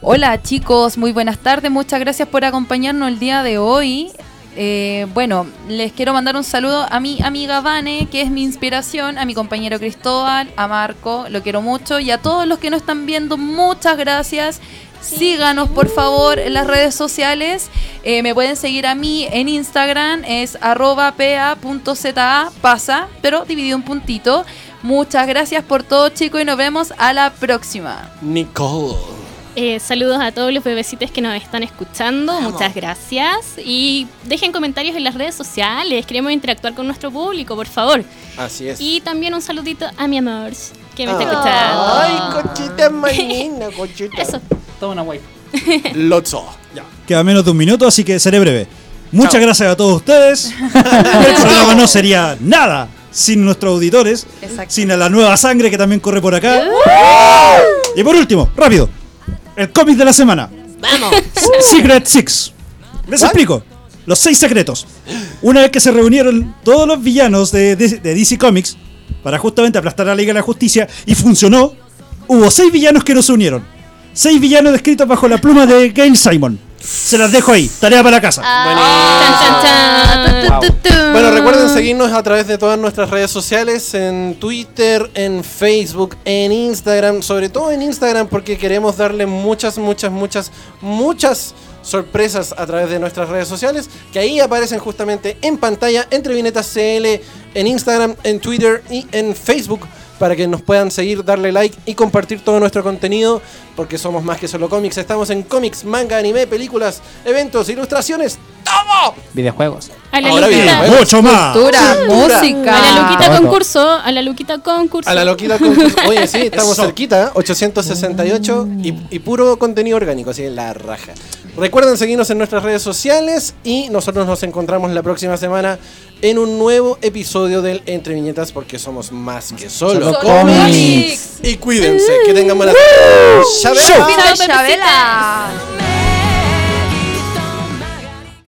Hola chicos, muy buenas tardes, muchas gracias por acompañarnos el día de hoy. Eh, bueno, les quiero mandar un saludo a mi amiga Vane, que es mi inspiración, a mi compañero Cristóbal, a Marco, lo quiero mucho, y a todos los que nos están viendo, muchas gracias. Síganos por favor en las redes sociales. Eh, me pueden seguir a mí en Instagram, es arroba pa.za, pasa, pero dividido en puntito. Muchas gracias por todo chicos y nos vemos a la próxima. Nicole. Eh, saludos a todos los bebecitos que nos están escuchando. Muchas gracias. Y dejen comentarios en las redes sociales. Queremos interactuar con nuestro público, por favor. Así es. Y también un saludito a mi amor, que me está Ah. escuchando. Ay, cochita manina, *laughs* cochita. Eso. Toda una wife. *laughs* Lotso. Queda menos de un minuto, así que seré breve. Muchas Chao. gracias a todos ustedes. *laughs* El programa no sería nada sin nuestros auditores, Exacto. sin a la nueva sangre que también corre por acá. Y por último, rápido, el cómic de la semana. Vamos. *laughs* Secret Six. Les ¿What? explico. Los seis secretos. Una vez que se reunieron todos los villanos de, de- de DC Comics para justamente aplastar a la Liga de la Justicia y funcionó, hubo seis villanos que no se unieron. Seis villanos descritos bajo la pluma de Gail Simon. Se las dejo ahí. Tarea para la casa. Chan, chan, chan. Wow. Tu, tu, tu. Bueno, recuerden seguirnos a través de todas nuestras redes sociales, en Twitter, en Facebook, en Instagram, sobre todo en Instagram porque queremos darle muchas, muchas, muchas, muchas sorpresas a través de nuestras redes sociales, que ahí aparecen justamente en pantalla, entre Vinetas CL, en Instagram, en Twitter y en Facebook, para que nos puedan seguir, darle like y compartir todo nuestro contenido, porque somos más que solo cómics, estamos en cómics, manga, anime, películas, eventos, ilustraciones, ¡todo! Videojuegos. A la Ahora Luquita. bien, Mucho más. Cultura, Cultura. música. A la Luquita Todo. concurso. A la Luquita concurso. A la loquita concurso. Oye, sí, estamos Eso. cerquita, ¿eh? 868 y, y puro contenido orgánico, así en la raja. Recuerden seguirnos en nuestras redes sociales y nosotros nos encontramos la próxima semana en un nuevo episodio del Entre Viñetas porque somos más que solo, Solo cómics. Y cuídense, que tengan buena Uh. Chabela. Chabela.